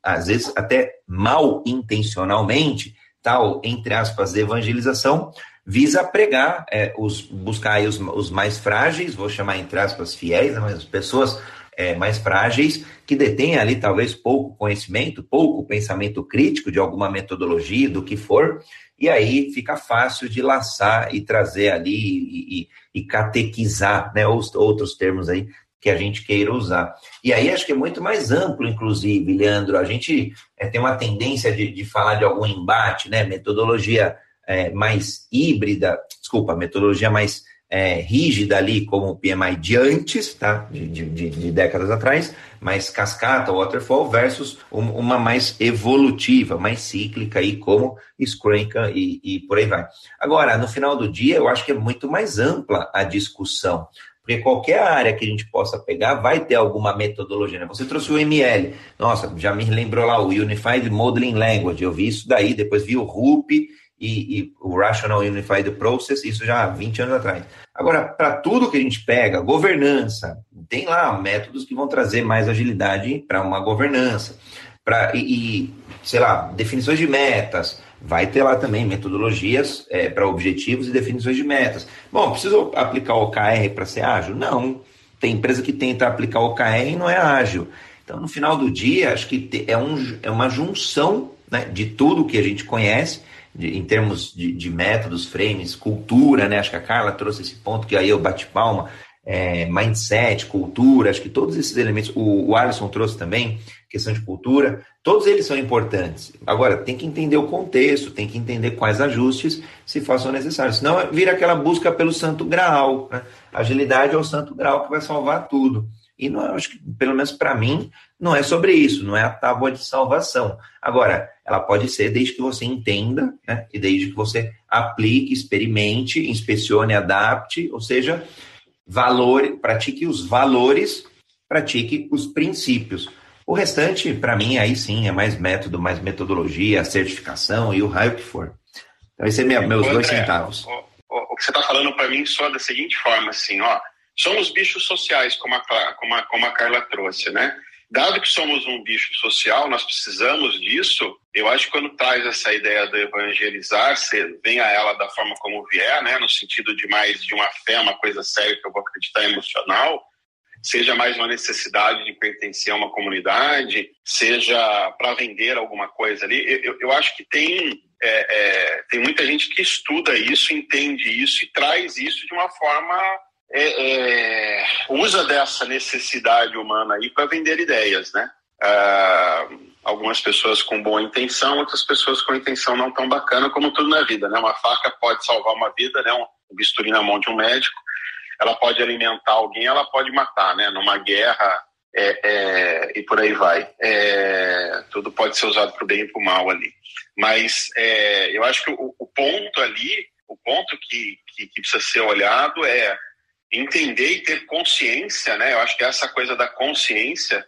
A: às vezes até mal intencionalmente, tal, entre aspas, evangelização, visa pregar, é, os, buscar os, os, mais frágeis, vou chamar entre aspas fiéis, né, mas as pessoas é, mais frágeis que detêm ali talvez pouco conhecimento, pouco pensamento crítico de alguma metodologia, do que for, e aí fica fácil de laçar e trazer ali e, e, e catequizar, né, os outros termos aí que a gente queira usar. E aí acho que é muito mais amplo, inclusive, Leandro. A gente é, tem uma tendência de, de falar de algum embate, né? Metodologia é, mais híbrida, desculpa, metodologia mais é, rígida ali, como o PMI de antes, tá? De, de, de, décadas atrás, mais cascata, waterfall, versus uma mais evolutiva, mais cíclica, aí, como Scranka e, e por aí vai. Agora, no final do dia, eu acho que é muito mais ampla a discussão. Porque qualquer área que a gente possa pegar vai ter alguma metodologia. Né? Você trouxe o ML. Nossa, já me lembrou lá o Unified Modeling Language. Eu vi isso daí, depois vi o RUP e, e, o Rational Unified Process, isso já há 20 anos atrás. Agora, para tudo que a gente pega, governança, tem lá métodos que vão trazer mais agilidade para uma governança. Pra, e, e, sei lá, definições de metas, vai ter lá também metodologias é, para objetivos e definições de metas. Bom, preciso aplicar o OKR para ser ágil? Não. Tem empresa que tenta aplicar o OKR e não é ágil. Então, no final do dia, acho que é, um, é uma junção né, de tudo que a gente conhece de, em termos de, de, métodos, frames, cultura, né? Acho que a Carla trouxe esse ponto que aí eu bate palma, é, mindset, cultura, acho que todos esses elementos, o, o Alisson trouxe também, questão de cultura, todos eles são importantes. Agora, tem que entender o contexto, tem que entender quais ajustes se façam necessários. Senão vira aquela busca pelo santo graal. Né? Agilidade é o santo graal que vai salvar tudo. E não, acho que, pelo menos para mim, não é sobre isso, não é a tábua de salvação. Agora, ela pode ser desde que você entenda, né? E desde que você aplique, experimente, inspecione, adapte, ou seja, valor, pratique os valores, pratique os princípios. O restante, para mim, aí sim, é mais método, mais metodologia, certificação e o raio que for. Então, esse é minha, meus André, dois centavos.
C: O, o, o que você está falando para mim soa da seguinte forma, assim, ó, somos bichos sociais, como a, como a, como a Carla trouxe, né? Dado que somos um bicho social, nós precisamos disso. Eu acho que quando traz essa ideia do evangelizar, você vem a ela da forma como vier, né? No sentido de mais de uma fé, uma coisa séria que eu vou acreditar emocional, seja mais uma necessidade de pertencer a uma comunidade, seja para vender alguma coisa ali. Eu, eu acho que tem é, é, tem muita gente que estuda isso, entende isso e traz isso de uma forma é, é, usa dessa necessidade humana aí para vender ideias, né? Ah, algumas pessoas com boa intenção, outras pessoas com intenção não tão bacana, como tudo na vida, né? Uma faca pode salvar uma vida, né? Um bisturi na mão de um médico, ela pode alimentar alguém, ela pode matar, né? Numa guerra é, é, e por aí vai. É, tudo pode ser usado para o bem e para o mal ali. Mas é, eu acho que o, o, ponto ali, o ponto que, que, que precisa ser olhado é entender e ter consciência, né? Eu acho que essa coisa da consciência,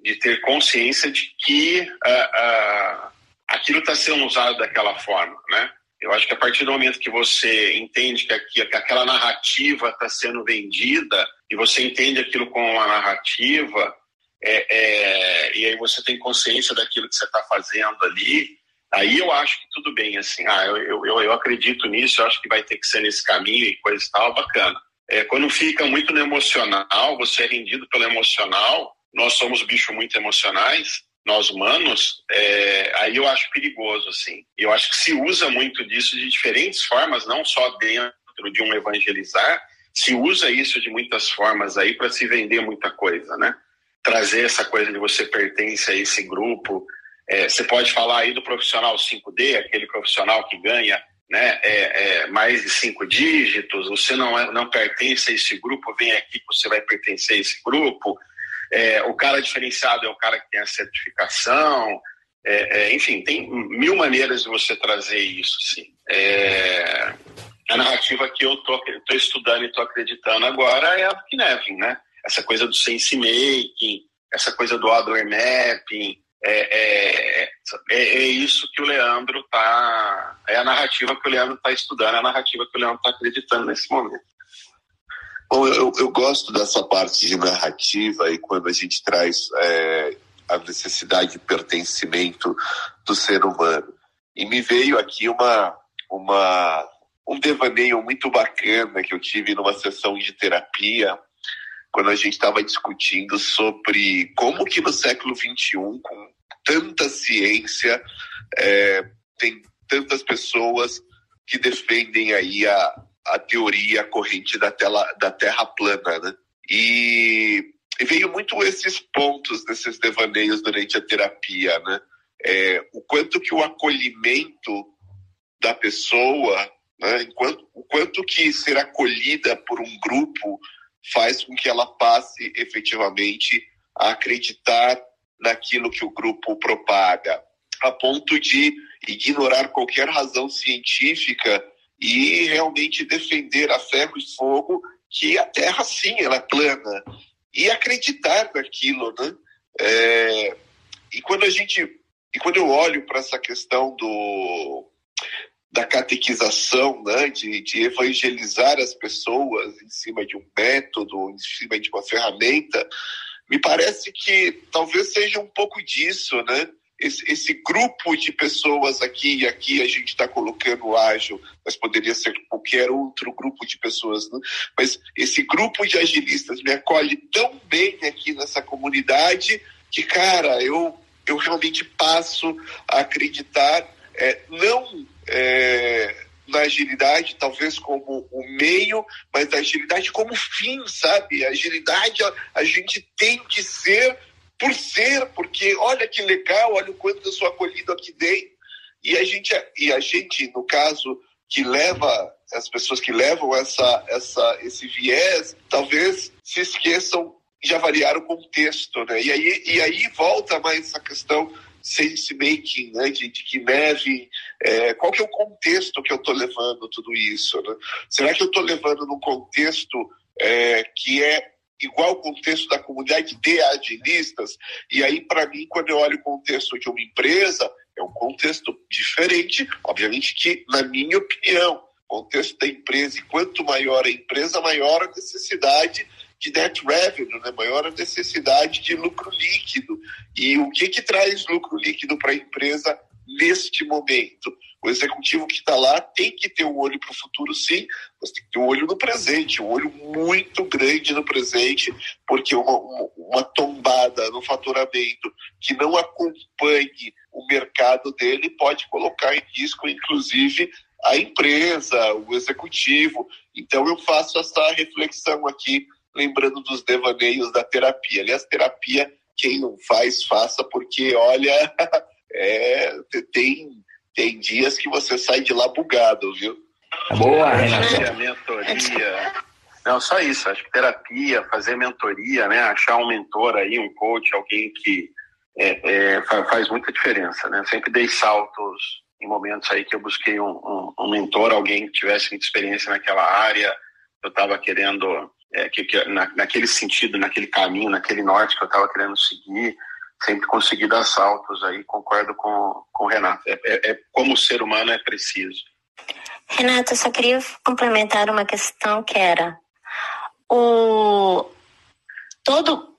C: de ter consciência de que uh, uh, aquilo está sendo usado daquela forma, né? Eu acho que a partir do momento que você entende que, aqui, que aquela narrativa está sendo vendida e você entende aquilo como uma narrativa, é, é, e aí você tem consciência daquilo que você está fazendo ali, aí eu acho que tudo bem, assim, ah, eu, eu, eu acredito nisso, eu acho que vai ter que ser nesse caminho e coisa e tal, bacana. É, quando fica muito no emocional, você é rendido pelo emocional, nós somos bichos muito emocionais, nós humanos, é, aí eu acho perigoso, assim. Eu acho que se usa muito disso de diferentes formas, não só dentro de um evangelizar, se usa isso de muitas formas aí para se vender muita coisa, né? Trazer essa coisa de você pertence a esse grupo. É, você pode falar aí do profissional 5D, aquele profissional que ganha né, é, é, mais de cinco dígitos, você não, é, não pertence a esse grupo, vem aqui que você vai pertencer a esse grupo. É, o cara diferenciado é o cara que tem a certificação. É, é, enfim, tem mil maneiras de você trazer isso. Sim. a narrativa que eu estou estudando e estou acreditando agora é a do Knevin, né? Essa coisa do sense making, essa coisa do other mapping, é, é, é, é, isso que o Leandro está. É a narrativa que o Leandro está estudando, é a narrativa que o Leandro está acreditando nesse momento.
B: Bom, eu, eu, gosto dessa parte de narrativa e quando a gente traz é, a necessidade de pertencimento do ser humano. E me veio aqui uma, uma, um devaneio muito bacana que eu tive numa sessão de terapia quando a gente estava discutindo sobre como que no século XXI, com tanta ciência, é, tem tantas pessoas que defendem aí a, a teoria corrente da, tela, da Terra plana, né? E, e veio muito esses pontos desses devaneios durante a terapia, né? É, o quanto que o acolhimento da pessoa né? Enquanto, o quanto que ser acolhida por um grupo faz com que ela passe efetivamente a acreditar naquilo que o grupo propaga, a ponto de ignorar qualquer razão científica e realmente defender a ferro e fogo que a Terra sim ela é plana e acreditar naquilo, né? É, e quando a gente e quando eu olho para essa questão do da catequização, né, de, de evangelizar as pessoas em cima de um método, em cima de uma ferramenta, me parece que talvez seja um pouco disso, né? Esse, esse grupo de pessoas aqui e aqui a gente está colocando ágil, mas poderia ser qualquer outro grupo de pessoas, né? Mas esse grupo de agilistas me acolhe tão bem aqui nessa comunidade que, cara, eu, eu realmente passo a acreditar, é, não é, na agilidade, talvez como o meio, mas a agilidade como fim, sabe? A agilidade a, a gente tem que ser por ser, porque olha que legal, olha o quanto eu sou acolhido aqui dentro. E a gente, e a gente no caso, que leva, as pessoas que levam essa, essa, esse viés, talvez se esqueçam de avaliar o contexto, né? E aí, e aí volta mais essa questão sense making, né, de, de que neve, é, qual que é o contexto que eu estou levando tudo isso? Né? Será que eu estou levando num contexto é, que é igual ao contexto da comunidade de agilistas? E aí, para mim, quando eu olho o contexto de uma empresa, é um contexto diferente, obviamente que, na minha opinião, o contexto da empresa, e quanto maior a empresa, maior a necessidade de net revenue, né? maior a necessidade de lucro líquido. E o que, que traz lucro líquido para a empresa neste momento? O executivo que está lá tem que ter um olho para o futuro, sim, mas tem que ter um olho no presente, um olho muito grande no presente, porque uma, uma tombada no faturamento que não acompanhe o mercado dele pode colocar em risco, inclusive, a empresa, o executivo. Então, eu faço essa reflexão aqui lembrando dos devaneios da terapia. Aliás, terapia, quem não faz, faça, porque, olha, é, tem, tem dias que você sai de lá bugado, viu?
C: Boa, Renata. Mentoria. Não, só isso. Acho que terapia, fazer mentoria, né? Achar um mentor aí, um coach, alguém que é, é, faz muita diferença, né? Sempre dei saltos em momentos aí que eu busquei um, um, um mentor, alguém que tivesse muita experiência naquela área. Eu estava querendo é, que, que na, naquele sentido, naquele caminho, naquele norte que eu estava querendo seguir, sempre consegui dar saltos aí, concordo com, com o Renato. É, é, é, como o ser humano é preciso.
E: Renato, eu só queria complementar uma questão que era o todo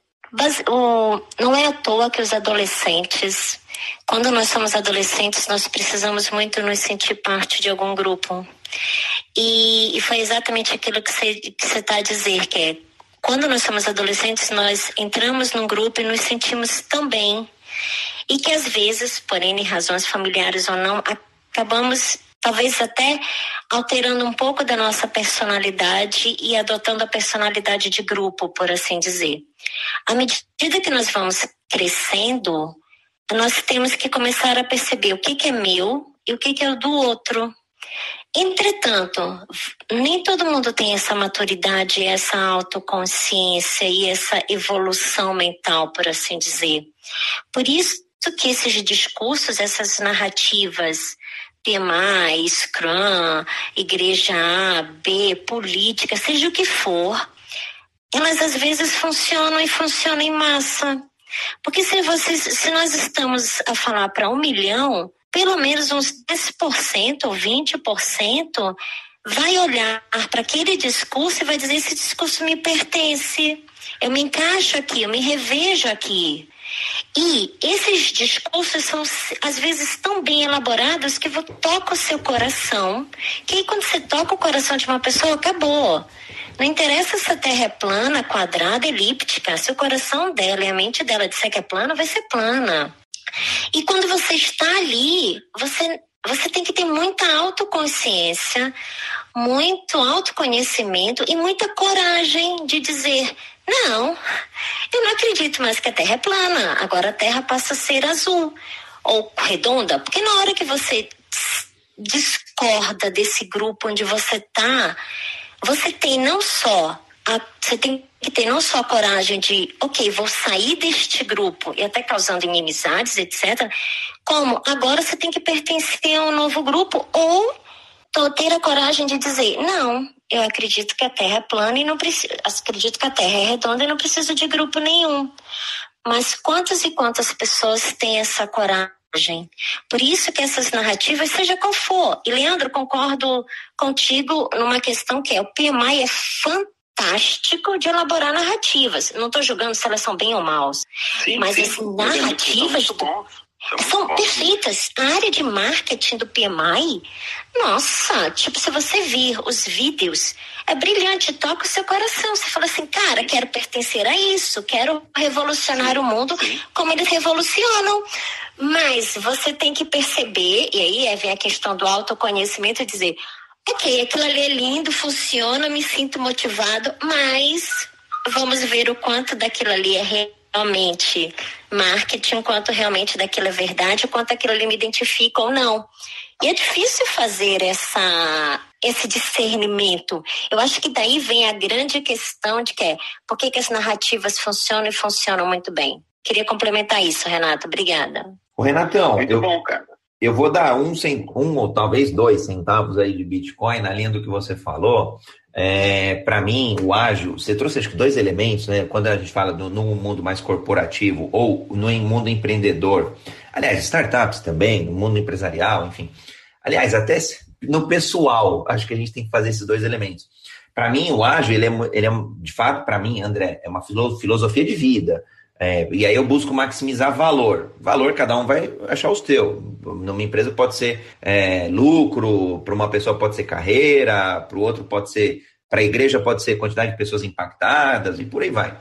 E: o, não é à toa que os adolescentes, quando nós somos adolescentes, nós precisamos muito nos sentir parte de algum grupo. E, e foi exatamente aquilo que você está a dizer, que é quando nós somos adolescentes, nós entramos num grupo e nos sentimos tão bem. E que às vezes, por N razões familiares ou não, acabamos talvez até alterando um pouco da nossa personalidade e adotando a personalidade de grupo, por assim dizer. À medida que nós vamos crescendo, nós temos que começar a perceber o que, que é meu e o que, que é do outro. Entretanto, nem todo mundo tem essa maturidade, essa autoconsciência e essa evolução mental, por assim dizer. Por isso que esses discursos, essas narrativas, PMI, Scrum, Igreja A, B, política, seja o que for, elas às vezes funcionam e funcionam em massa. Porque se, vocês, se nós estamos a falar para um milhão, pelo menos uns 10% ou 20% vai olhar para aquele discurso e vai dizer: esse discurso me pertence, eu me encaixo aqui, eu me revejo aqui. E esses discursos são, às vezes, tão bem elaborados que toca o seu coração, que aí quando você toca o coração de uma pessoa, acabou. Não interessa se a Terra é plana, quadrada, elíptica. Se o coração dela e a mente dela disser que é plana, vai ser plana. E quando você está ali, você, você tem que ter muita autoconsciência, muito autoconhecimento e muita coragem de dizer: não, eu não acredito mais que a Terra é plana, agora a Terra passa a ser azul ou redonda, porque na hora que você corda desse grupo onde você tá, você tem não só a, você tem que ter não só a coragem de, ok, vou sair deste grupo e até causando inimizades, etc., como agora você tem que pertencer a um novo grupo ou ter a coragem de dizer, não, eu acredito que a Terra é plana e não preciso, acredito que a Terra é redonda e não preciso de grupo nenhum. Mas quantas e quantas pessoas têm essa coragem? Por isso que essas narrativas, seja qual for, e Leandro, concordo contigo numa questão que é o PMI é fantástico de elaborar narrativas. Não estou julgando se elas são bem ou mal, mas sim. as narrativas são perfeitas. A área de marketing do PMI, nossa, tipo, se você vir os vídeos, é brilhante, toca o seu coração. Você fala assim, cara, quero pertencer a isso, quero revolucionar o mundo como eles revolucionam. Mas você tem que perceber, e aí é, vem a questão do autoconhecimento e dizer, ok, aquilo ali é lindo, funciona, me sinto motivado, mas vamos ver o quanto daquilo ali é real realmente marketing, quanto realmente daquilo é verdade, quanto aquilo ali me identifica ou não. E é difícil fazer essa, esse discernimento. Eu acho que daí vem a grande questão de que é por que, que as narrativas funcionam e funcionam muito bem. Queria complementar isso, Renato. Obrigada.
A: O Renatão, muito eu, bom, cara. Eu vou dar um, um ou talvez dois centavos aí de Bitcoin na linha do que você falou, é, para mim, o ágil, você trouxe acho que dois elementos, né? Quando a gente fala no mundo mais corporativo ou no mundo empreendedor, aliás, startups também, no mundo empresarial, enfim. Aliás, até no pessoal, acho que a gente tem que fazer esses dois elementos. Para mim, o ágil, ele é, ele é de fato, para mim, André, é uma filosofia de vida. É, e aí eu busco maximizar valor. Valor, cada um vai achar os teus. Numa empresa pode ser é, lucro, para uma pessoa pode ser carreira, para o outro pode ser, para a igreja pode ser quantidade de pessoas impactadas e por aí vai.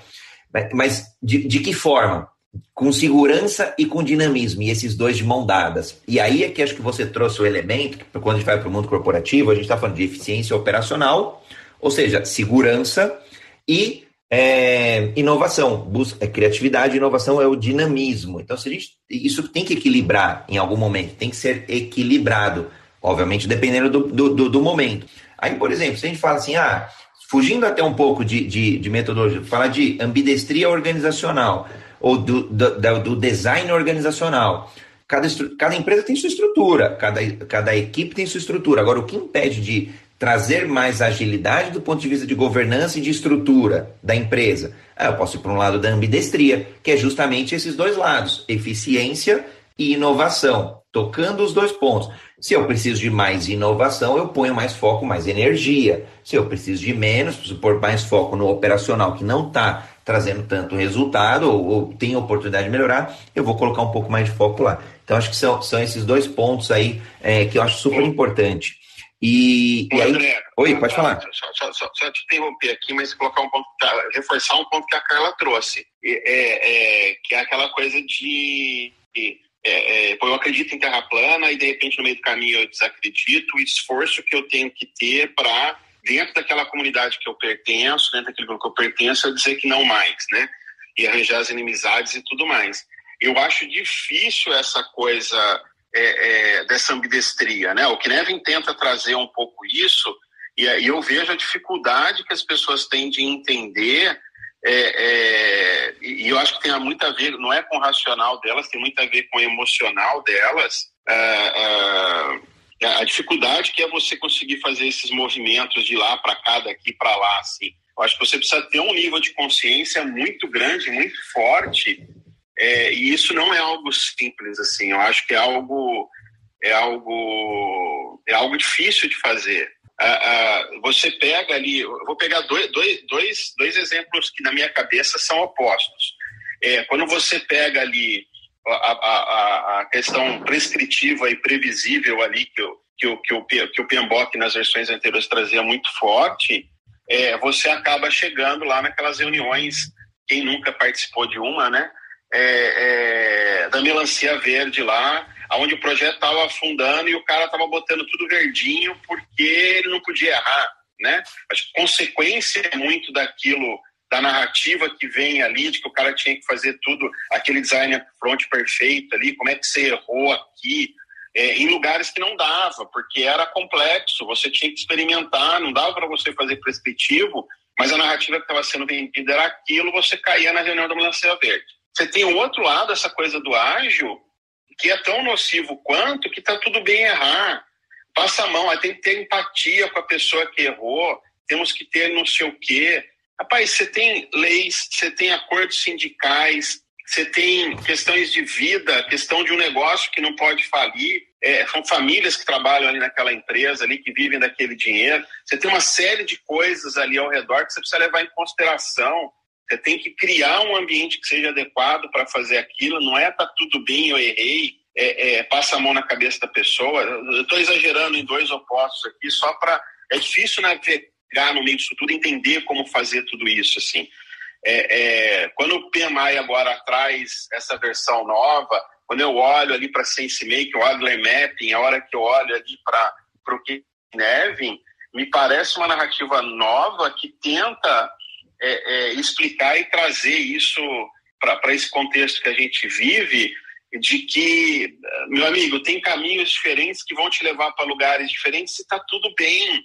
A: Mas de, de que forma? Com segurança e com dinamismo, e esses dois de mão dadas. E aí é que acho que você trouxe o elemento, quando a gente vai para o mundo corporativo, a gente está falando de eficiência operacional, ou seja, segurança e é, inovação, busca, é, criatividade, inovação é o dinamismo. Então, se a gente, isso tem que equilibrar em algum momento, tem que ser equilibrado, obviamente, dependendo do, do, do momento. Aí, por exemplo, se a gente fala assim, ah, fugindo até um pouco de, de, de metodologia, falar de ambidestria organizacional ou do, do, do design organizacional. Cada, cada empresa tem sua estrutura, cada, cada equipe tem sua estrutura. Agora, o que impede de trazer mais agilidade do ponto de vista de governança e de estrutura da empresa. Ah, eu posso ir para um lado da ambidestria, que é justamente esses dois lados, eficiência e inovação, tocando os dois pontos. Se eu preciso de mais inovação, eu ponho mais foco, mais energia. Se eu preciso de menos, preciso pôr mais foco no operacional que não está trazendo tanto resultado ou, ou tem oportunidade de melhorar, eu vou colocar um pouco mais de foco lá. Então, acho que são, são esses dois pontos aí é, que eu acho super importante. E, e aí... André, Oi, pode falar.
C: Só, só, só, só, te interromper aqui, mas colocar um ponto, tá, reforçar um ponto que a Carla trouxe, é, é que é aquela coisa de é, é, eu acredito em terra plana e de repente no meio do caminho eu desacredito, o esforço que eu tenho que ter para dentro daquela comunidade que eu pertenço, dentro daquele grupo que eu pertenço, eu dizer que não mais, né? E arranjar as inimizades e tudo mais. Eu acho difícil essa coisa é, é, dessa ambidestria. Né? O Knevin tenta trazer um pouco isso, e aí eu vejo a dificuldade que as pessoas têm de entender, é, é e eu acho que tem muito a ver, não é com o racional delas, tem muito a ver com o emocional delas. É, é, a dificuldade que é você conseguir fazer esses movimentos de lá para cá, daqui para lá, assim. Eu acho que você precisa ter um nível de consciência muito grande, muito forte, é, e isso não é algo simples, assim. Eu acho que é algo é algo é algo difícil de fazer. Ah, ah, você pega ali, eu vou pegar dois, dois, dois, dois exemplos que na minha cabeça são opostos. É, quando você pega ali a, a, a, questão prescritiva e previsível ali que o, que o, que o, que o PMBOK nas versões anteriores trazia muito forte, é, você acaba chegando lá naquelas reuniões, quem nunca participou de uma, né? É, é, da melancia verde lá, onde o projeto estava afundando e o cara estava botando tudo verdinho porque ele não podia errar, né? Que consequência é muito daquilo, da narrativa que vem ali, de que o cara tinha que fazer tudo, aquele design front perfeito ali, como é que você errou aqui, é, em lugares que não dava, porque era complexo, você tinha que experimentar, não dava para você fazer prescritivo, mas a narrativa que estava sendo vendida era aquilo, você caía na reunião da melancia verde. Você tem o outro lado, essa coisa do ágil, que é tão nocivo quanto que está tudo bem errar. Passa a mão, aí tem que ter empatia com a pessoa que errou, temos que ter não sei o quê. Rapaz, você tem leis, você tem acordos sindicais, você tem questões de vida, questão de um negócio que não pode falir, é, são famílias que trabalham ali naquela empresa ali, que vivem daquele dinheiro. Você tem uma série de coisas ali ao redor que você precisa levar em consideração. Você tem que criar um ambiente que seja adequado para fazer aquilo. Não é tá tudo bem, eu errei, é, é, passa a mão na cabeça da pessoa. Eu estou exagerando em dois opostos aqui, só para. É difícil navegar no meio disso tudo, entender como fazer tudo isso assim. É, é, quando o PMI agora traz essa versão nova, quando eu olho ali para SenseMake, eu olho o Mapping, a hora que eu olho ali para o Nevin, me parece uma narrativa nova que tenta é, é, explicar e trazer isso para esse contexto que a gente vive, de que, meu amigo, tem caminhos diferentes que vão te levar para lugares diferentes e está tudo bem.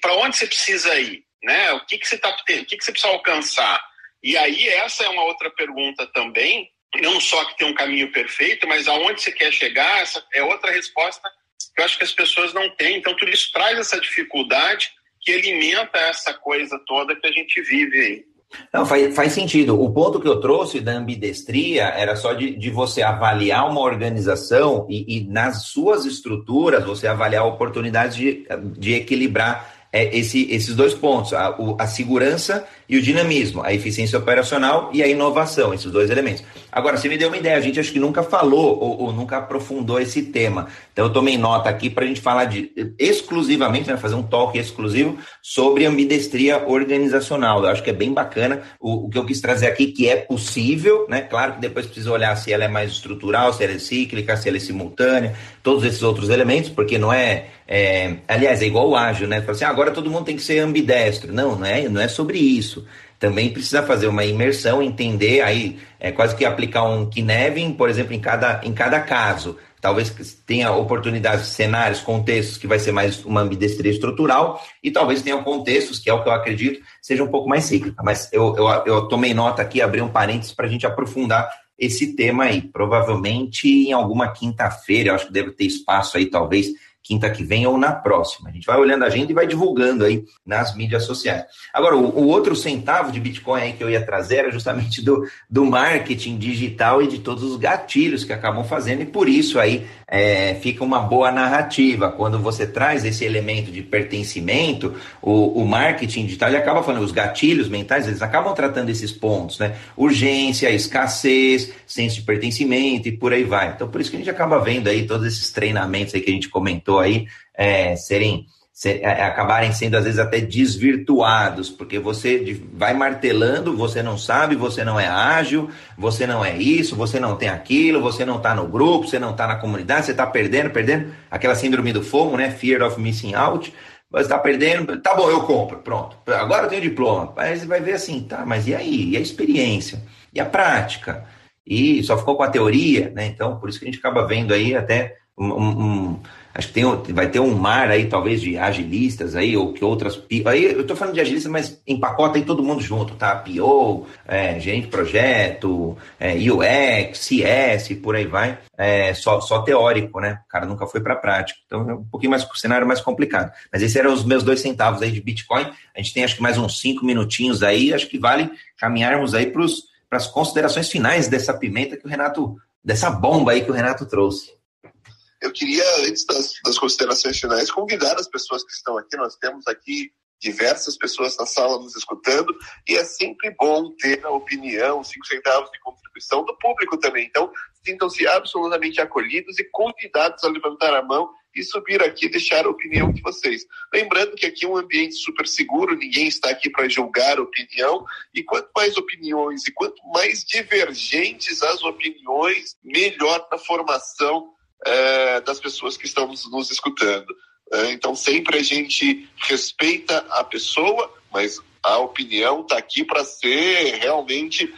C: Para onde você precisa ir? Né? O que, que você tá, o que, que você precisa alcançar? E aí, essa é uma outra pergunta também, não só que tem um caminho perfeito, mas aonde você quer chegar, essa é outra resposta que eu acho que as pessoas não têm. Então, tudo isso traz essa dificuldade que alimenta essa coisa toda que a gente vive aí.
A: Não, faz, faz sentido. O ponto que eu trouxe da ambidestria era só de, de você avaliar uma organização e, e, nas suas estruturas você avaliar oportunidades de, de equilibrar é, esse, esses dois pontos, a, o, a segurança e o dinamismo, a eficiência operacional e a inovação, esses dois elementos. Agora, você me deu uma ideia, a gente acho que nunca falou ou, ou nunca aprofundou esse tema. Então, eu tomei nota aqui para a gente falar de exclusivamente, né, fazer um talk exclusivo sobre ambidestria organizacional. Eu acho que é bem bacana o, o que eu quis trazer aqui, que é possível, né? Claro que depois precisa olhar se ela é mais estrutural, se ela é cíclica, se ela é simultânea, todos esses outros elementos, porque não é. é aliás, é igual o ágil, né? Fala assim, ah, agora todo mundo tem que ser ambidestro. Não, não é, não é sobre isso também precisa fazer uma imersão, entender aí, é quase que aplicar um Kinevin, por exemplo, em cada, em cada caso. Talvez tenha oportunidades, cenários, contextos que vai ser mais uma ambidestria estrutural e talvez tenha contextos, que é o que eu acredito, seja um pouco mais cíclica. Mas eu, eu, eu tomei nota aqui, abri um parênteses para a gente aprofundar esse tema aí. Provavelmente em alguma quinta-feira, acho que deve ter espaço aí, talvez, quinta que vem ou na próxima. A gente vai olhando a agenda e vai divulgando aí nas mídias sociais. Agora, o, o, outro centavo de Bitcoin aí que eu ia trazer era justamente do, do marketing digital e de todos os gatilhos que acabam fazendo, e por isso aí é, fica uma boa narrativa. Quando você traz esse elemento de pertencimento, o, o marketing digital ele acaba falando, os gatilhos mentais, eles acabam tratando esses pontos, né? Urgência, escassez, senso de pertencimento e por aí vai. Então, por isso que a gente acaba vendo aí todos esses treinamentos aí que a gente comentou aí é, serem ser, é, acabarem sendo às vezes até desvirtuados, porque você vai martelando, você não sabe, você não é ágil, você não é isso, você não tem aquilo, você não está no grupo, você não está na comunidade, você está perdendo, perdendo, aquela síndrome do FOMO, né? Fear of missing out. Você está perdendo, tá bom, eu compro, pronto. Agora eu tenho diploma. Aí você vai ver assim, tá, mas e aí? E a experiência? E a prática? E só ficou com a teoria, né? Então, por isso que a gente acaba vendo aí até um, um Acho que tem, vai ter um mar aí, talvez, de agilistas aí, ou que outras. Aí eu estou falando de agilistas, mas empacota aí todo mundo junto, tá? PO, é, gerente de projeto, é, UX, CS, por aí vai. É, só, só teórico, né? O cara nunca foi para prática. Então é um pouquinho mais, o cenário mais complicado. Mas esses eram os meus dois centavos aí de Bitcoin. A gente tem acho que mais uns cinco minutinhos aí, acho que vale caminharmos aí para as considerações finais dessa pimenta que o Renato, dessa bomba aí que o Renato trouxe.
B: Eu queria, antes das, das considerações finais, convidar as pessoas que estão aqui. Nós temos aqui diversas pessoas na sala nos escutando, e é sempre bom ter a opinião, cinco centavos de contribuição do público também. Então, sintam-se absolutamente acolhidos e convidados a levantar a mão e subir aqui e deixar a opinião de vocês. Lembrando que aqui é um ambiente super seguro, ninguém está aqui para julgar opinião, e quanto mais opiniões e quanto mais divergentes as opiniões, melhor na formação é, das pessoas que estão nos, nos escutando. É, então, sempre a gente respeita a pessoa, mas a opinião está aqui para ser realmente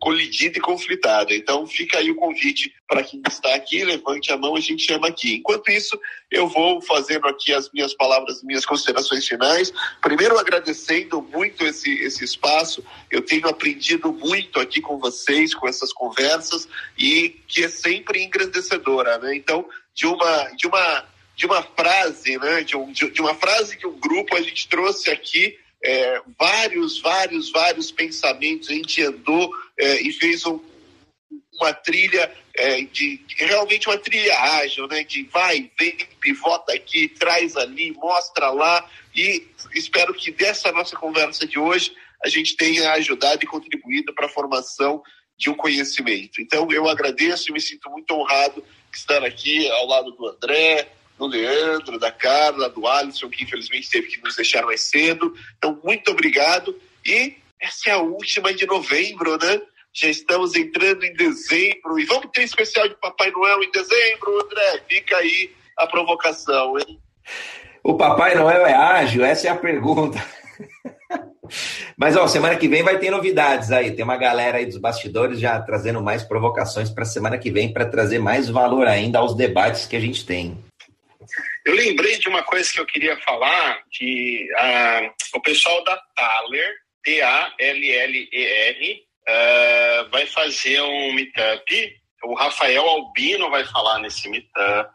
B: colidida e conflitada. Então fica aí o convite para quem está aqui, levante a mão, a gente chama aqui. Enquanto isso, eu vou fazendo aqui as minhas palavras, minhas considerações finais. Primeiro, agradecendo muito esse, esse espaço. Eu tenho aprendido muito aqui com vocês, com essas conversas, e que é sempre engrandecedora. Né? Então, de uma, de uma, de uma frase, né? de, um, de, de uma frase que um grupo a gente trouxe aqui é, vários, vários, vários pensamentos, a gente andou é, e fez um, uma trilha é, de, realmente uma trilha ágil, né? De vai, vem, pivota aqui, traz ali, mostra lá e espero que dessa nossa conversa de hoje a gente tenha ajudado e contribuído para a formação de um conhecimento. Então eu agradeço e me sinto muito honrado de estar aqui ao lado do André, do Leandro, da Carla, do Alisson, que infelizmente teve que nos deixar mais cedo. Então, muito obrigado. E essa é a última de novembro, né? Já estamos entrando em dezembro. E vamos ter especial de Papai Noel em dezembro, André? Fica aí a provocação, hein?
A: O Papai Noel é ágil? Essa é a pergunta. Mas, ó, semana que vem vai ter novidades aí. Tem uma galera aí dos bastidores já trazendo mais provocações para semana que vem para trazer mais valor ainda aos debates que a gente tem.
C: Eu lembrei de uma coisa que eu queria falar, que uh, o pessoal da Thaler, T-A-L-L-E-R, ah, vai fazer um meetup. O Rafael Albino vai falar nesse meetup.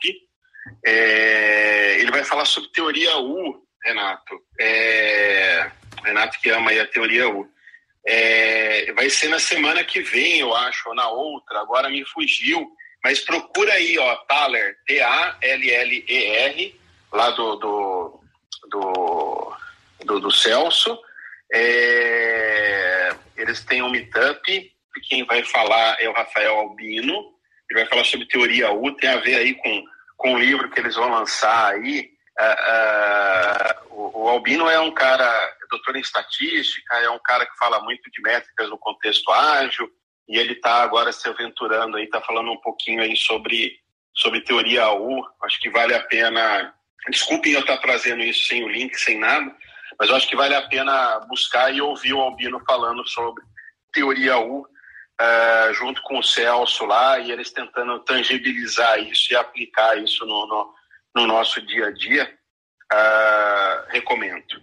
C: É, ele vai falar sobre teoria U, Renato. É, Renato que ama a teoria U. É, vai ser na semana que vem, eu acho, ou na outra. Agora me fugiu. Mas procura aí, ó, Thaler, T-A-L-L-E-R, lá do, do, do, do, do Celso. É, eles têm um meetup, quem vai falar é o Rafael Albino, ele vai falar sobre teoria U, tem a ver aí com, com o livro que eles vão lançar aí. Uh, uh, o, o, Albino é um cara, é doutor em estatística, é um cara que fala muito de métricas no contexto ágil, e ele está agora se aventurando aí, está falando um pouquinho aí sobre, sobre teoria U. Acho que vale a pena. Desculpem eu estar tá trazendo isso sem o link, sem nada, mas eu acho que vale a pena buscar e ouvir o Albino falando sobre teoria U, uh, junto com o Celso lá, e eles tentando tangibilizar isso e aplicar isso no, no, no nosso dia a dia. Uh, recomendo.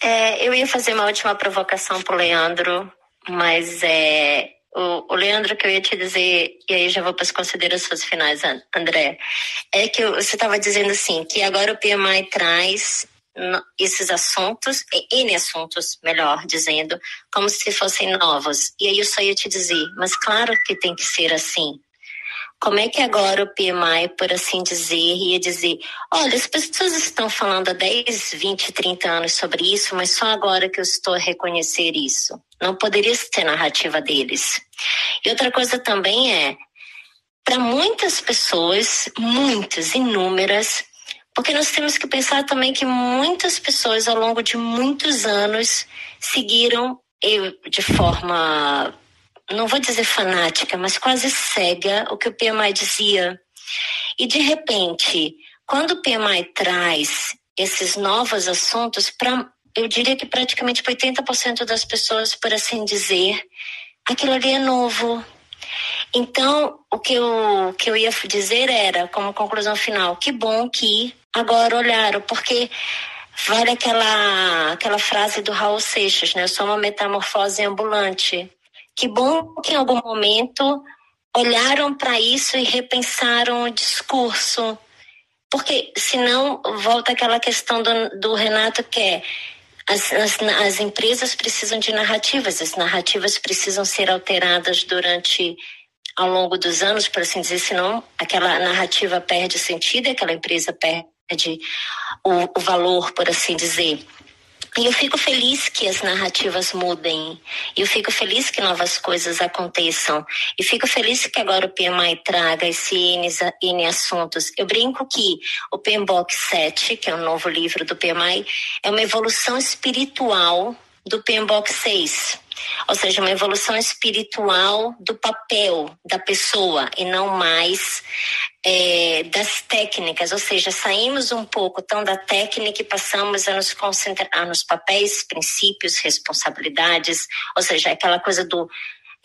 E: É, eu ia fazer uma última provocação para o Leandro mas é, o, Leandro, que eu ia te dizer, e aí já vou para as considerações finais, André, é que você estava dizendo assim, que agora o PMI traz esses assuntos, N assuntos, melhor dizendo, como se fossem novos. E aí eu só ia te dizer, mas claro que tem que ser assim. Como é que agora o PMI, por assim dizer, ia dizer: olha, as pessoas estão falando há 10, 20, 30 anos sobre isso, mas só agora que eu estou a reconhecer isso. Não poderia ser narrativa deles. E outra coisa também é: para muitas pessoas, muitas, inúmeras, porque nós temos que pensar também que muitas pessoas ao longo de muitos anos seguiram de forma não vou dizer fanática, mas quase cega o que o PMI dizia. E de repente, quando o PMI traz esses novos assuntos, para eu diria que praticamente 80% das pessoas, por assim dizer, aquilo ali é novo. Então, o que eu, que eu ia dizer era, como conclusão final, que bom que agora olharam, porque vale aquela, aquela frase do Raul Seixas, né? Eu sou uma metamorfose ambulante. Que bom que em algum momento olharam para isso e repensaram o discurso. Porque senão volta aquela questão do, do Renato que é as, as, as, empresas precisam de narrativas, as narrativas precisam ser alteradas durante ao longo dos anos, por assim dizer, senão aquela narrativa perde sentido, aquela empresa perde o, o valor, por assim dizer. E eu fico feliz que as narrativas mudem. Eu fico feliz que novas coisas aconteçam. E fico feliz que agora o PMI traga esse N, N assuntos. Eu brinco que o PMBOK 7, que é o novo livro do PMI, é uma evolução espiritual do PMBOK 6, ou seja, uma evolução espiritual do papel da pessoa e não mais é, das técnicas, ou seja, saímos um pouco tão da técnica e passamos a nos concentrar nos papéis, princípios, responsabilidades, ou seja, aquela coisa do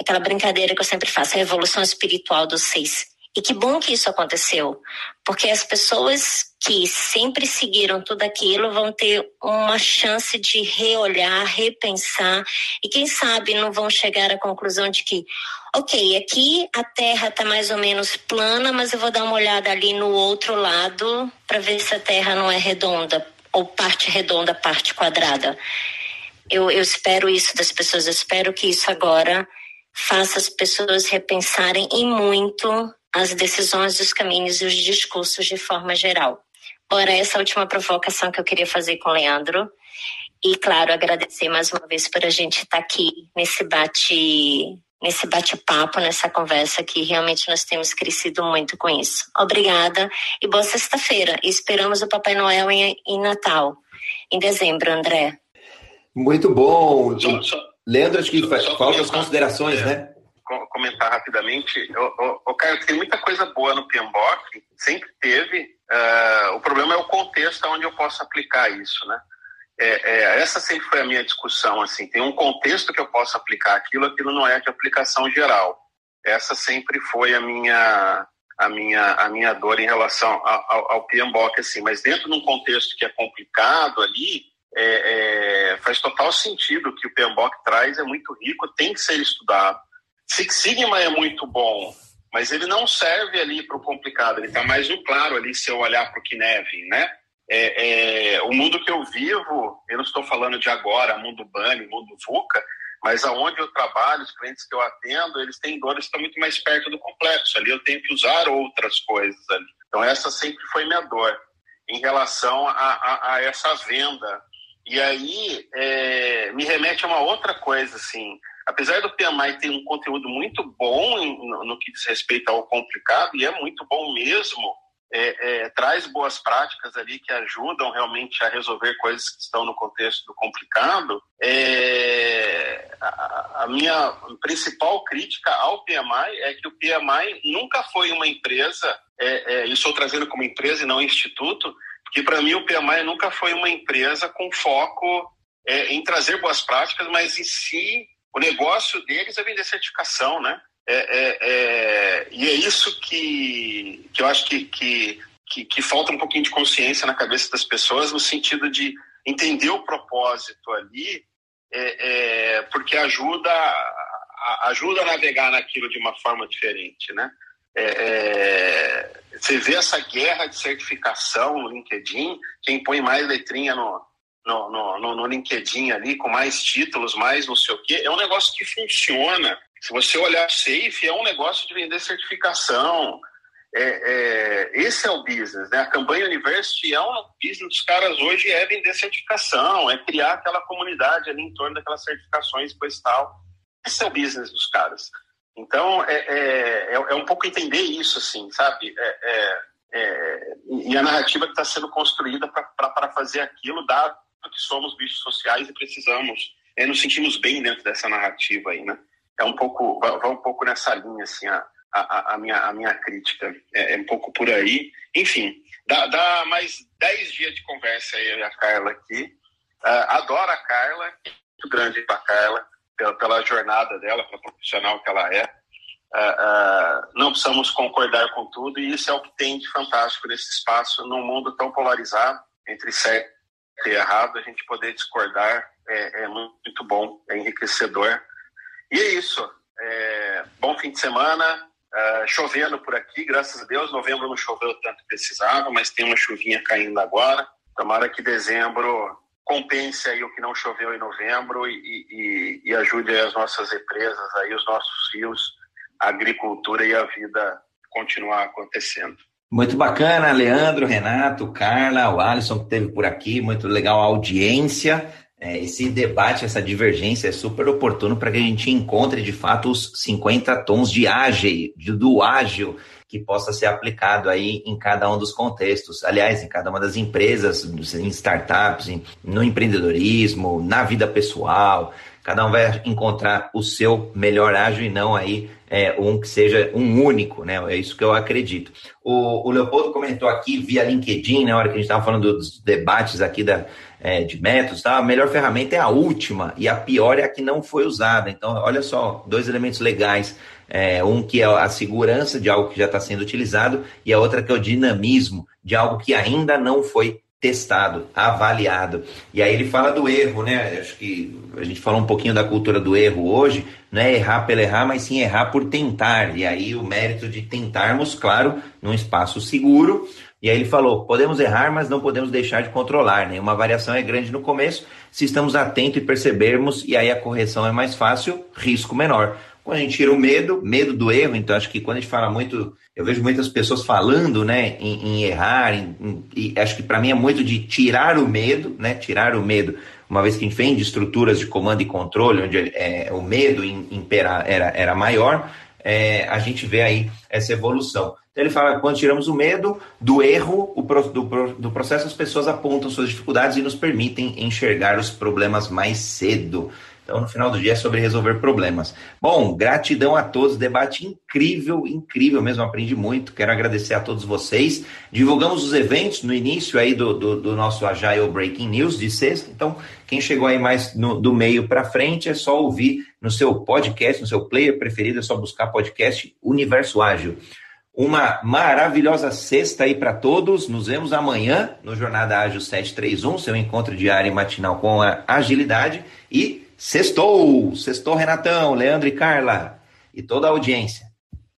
E: aquela brincadeira que eu sempre faço, a evolução espiritual dos seis. E que bom que isso aconteceu, porque as pessoas que sempre seguiram tudo aquilo vão ter uma chance de reolhar, repensar e quem sabe não vão chegar à conclusão de que, ok, aqui a Terra está mais ou menos plana, mas eu vou dar uma olhada ali no outro lado para ver se a Terra não é redonda ou parte redonda, parte quadrada. Eu, eu espero isso das pessoas, eu espero que isso agora faça as pessoas repensarem em muito as decisões, os caminhos e os discursos de forma geral. Ora, essa última provocação que eu queria fazer com o Leandro. E, claro, agradecer mais uma vez por a gente estar aqui nesse bate nesse bate-papo, nessa conversa que realmente nós temos crescido muito com isso. Obrigada e boa sexta-feira. Esperamos o Papai Noel em, em, Natal, em dezembro, André.
A: Muito bom. Só, só, Leandro, acho que faltam as considerações, é. né?
C: Comentar rapidamente. O, Caio, tem muita coisa boa no PMBOK, sempre teve. Uh, o problema é o contexto onde eu posso aplicar isso, né? É, é, essa sempre foi a minha discussão, assim. Tem um contexto que eu posso aplicar aquilo, aquilo não é de aplicação geral. Essa sempre foi a minha a minha a minha dor em relação ao, ao PMBOK, assim. Mas dentro de um contexto que é complicado ali, é, é, faz total sentido que o PMBOK traz, é muito rico, tem que ser estudado. Six Sigma é muito bom, mas ele não serve ali para o complicado, ele está mais no claro ali se eu olhar para o Kinevin, né? É, é, o mundo que eu vivo, eu não estou falando de agora, mundo Bunny, mundo VUCA, mas aonde eu trabalho, os clientes que eu atendo, eles têm dores que estão muito mais perto do complexo. Ali eu tenho que usar outras coisas ali. Então essa sempre foi minha dor em relação a, a, a essa venda. E aí é, me remete a uma outra coisa, assim, apesar do PMI ter um conteúdo muito bom no, no que diz respeito ao complicado, e é muito bom mesmo, é, é, traz boas práticas ali que ajudam realmente a resolver coisas que estão no contexto do complicado. É, a, a, minha principal crítica ao PMI é que o PMI nunca foi uma empresa, é, é, e estou trazendo como empresa e não instituto, porque para mim o PMI nunca foi uma empresa com foco é, em trazer boas práticas, mas em si o negócio deles é vender certificação, né? É, é, é, e é isso que, que eu acho que, que, que, que, falta um pouquinho de consciência na cabeça das pessoas, no sentido de entender o propósito ali, é, é, porque ajuda, ajuda a navegar naquilo de uma forma diferente, né? É, você vê essa guerra de certificação no LinkedIn, quem põe mais letrinha no, no, no, no, LinkedIn ali, com mais títulos, mais não sei o quê, é um negócio que funciona. Se você olhar Safe, é um negócio de vender certificação. É, é, esse é o business, né? A campanha University é um business dos caras hoje é vender certificação, é criar aquela comunidade ali em torno daquelas certificações e tal. Esse é o business dos caras. Então, é, é, é, é um pouco entender isso, assim, sabe? É, é, é e a narrativa que está sendo construída para fazer aquilo, dado que somos bichos sociais e precisamos, é, nos sentimos bem dentro dessa narrativa aí, né? É um pouco, vai, um pouco nessa linha, assim, a, a, a, minha, a minha crítica. É, é um pouco por aí. Enfim, dá, dá mais 10 dias de conversa aí, a Carla aqui. Uh, adoro a Carla, muito grande para a Carla, pela, pela jornada dela, pela profissional que ela é. Uh, uh, não precisamos concordar com tudo, e isso é o que tem de fantástico nesse espaço, num mundo tão polarizado entre certo e errado, a gente poder discordar é, é muito bom, é enriquecedor. E é isso. É, bom fim de semana. Uh, chovendo por aqui, graças a Deus. Novembro não choveu tanto que precisava, mas tem uma chuvinha caindo agora. Tomara que dezembro compense aí o que não choveu em novembro e, e, e ajude as nossas empresas, aí, os nossos rios, a agricultura e a vida continuar acontecendo.
A: Muito bacana, Leandro, Renato, Carla, o Alisson que esteve por aqui, muito legal a audiência. É, esse debate, essa divergência é super oportuno para que a gente encontre de fato os 50 tons de ágil, do ágil, que possa ser aplicado aí em cada um dos contextos. Aliás, em cada uma das empresas, em startups, no empreendedorismo, na vida pessoal. Cada um vai encontrar o seu melhor ágil e não aí é, um que seja um único, né? É isso que eu acredito. O, o Leopoldo comentou aqui via LinkedIn, na hora que a gente estava falando dos debates aqui da, é, de métodos, tá? a melhor ferramenta é a última e a pior é a que não foi usada. Então, olha só, dois elementos legais. É, um que é a segurança de algo que já está sendo utilizado e a outra que é o dinamismo de algo que ainda não foi testado, avaliado. E aí ele fala do erro, né? Acho que a gente falou um pouquinho da cultura do erro hoje, não é errar pelo errar, mas sim errar por tentar. E aí o mérito de tentarmos, claro, num espaço seguro. E aí ele falou: podemos errar, mas não podemos deixar de controlar. Né? Uma variação é grande no começo, se estamos atentos e percebermos, e aí a correção é mais fácil, risco menor. Quando a gente tira o medo, medo do erro, então acho que quando a gente fala muito, eu vejo muitas pessoas falando, né, em, em errar, em, em, e acho que para mim é muito de tirar o medo, né, tirar o medo, uma vez que a gente vem de estruturas de comando e controle, onde é, o medo impera, era, era maior, é, a gente vê aí essa evolução. Então ele fala, quando tiramos o medo do erro, o, do, do processo, as pessoas apontam suas dificuldades e nos permitem enxergar os problemas mais cedo. Então, no final do dia é sobre resolver problemas. Bom, gratidão a todos, debate incrível, incrível mesmo, aprendi muito. Quero agradecer a todos vocês. Divulgamos os eventos no início aí do, do, do nosso Agile Breaking News de sexta. Então, quem chegou aí mais no, do meio para frente é só ouvir no seu podcast, no seu player preferido, é só buscar podcast Universo Ágil. Uma maravilhosa sexta aí para todos. Nos vemos amanhã no Jornada Ágil 731, seu encontro diário e matinal com a agilidade. E Sextou! Sextou, Renatão, Leandro e Carla e toda a audiência.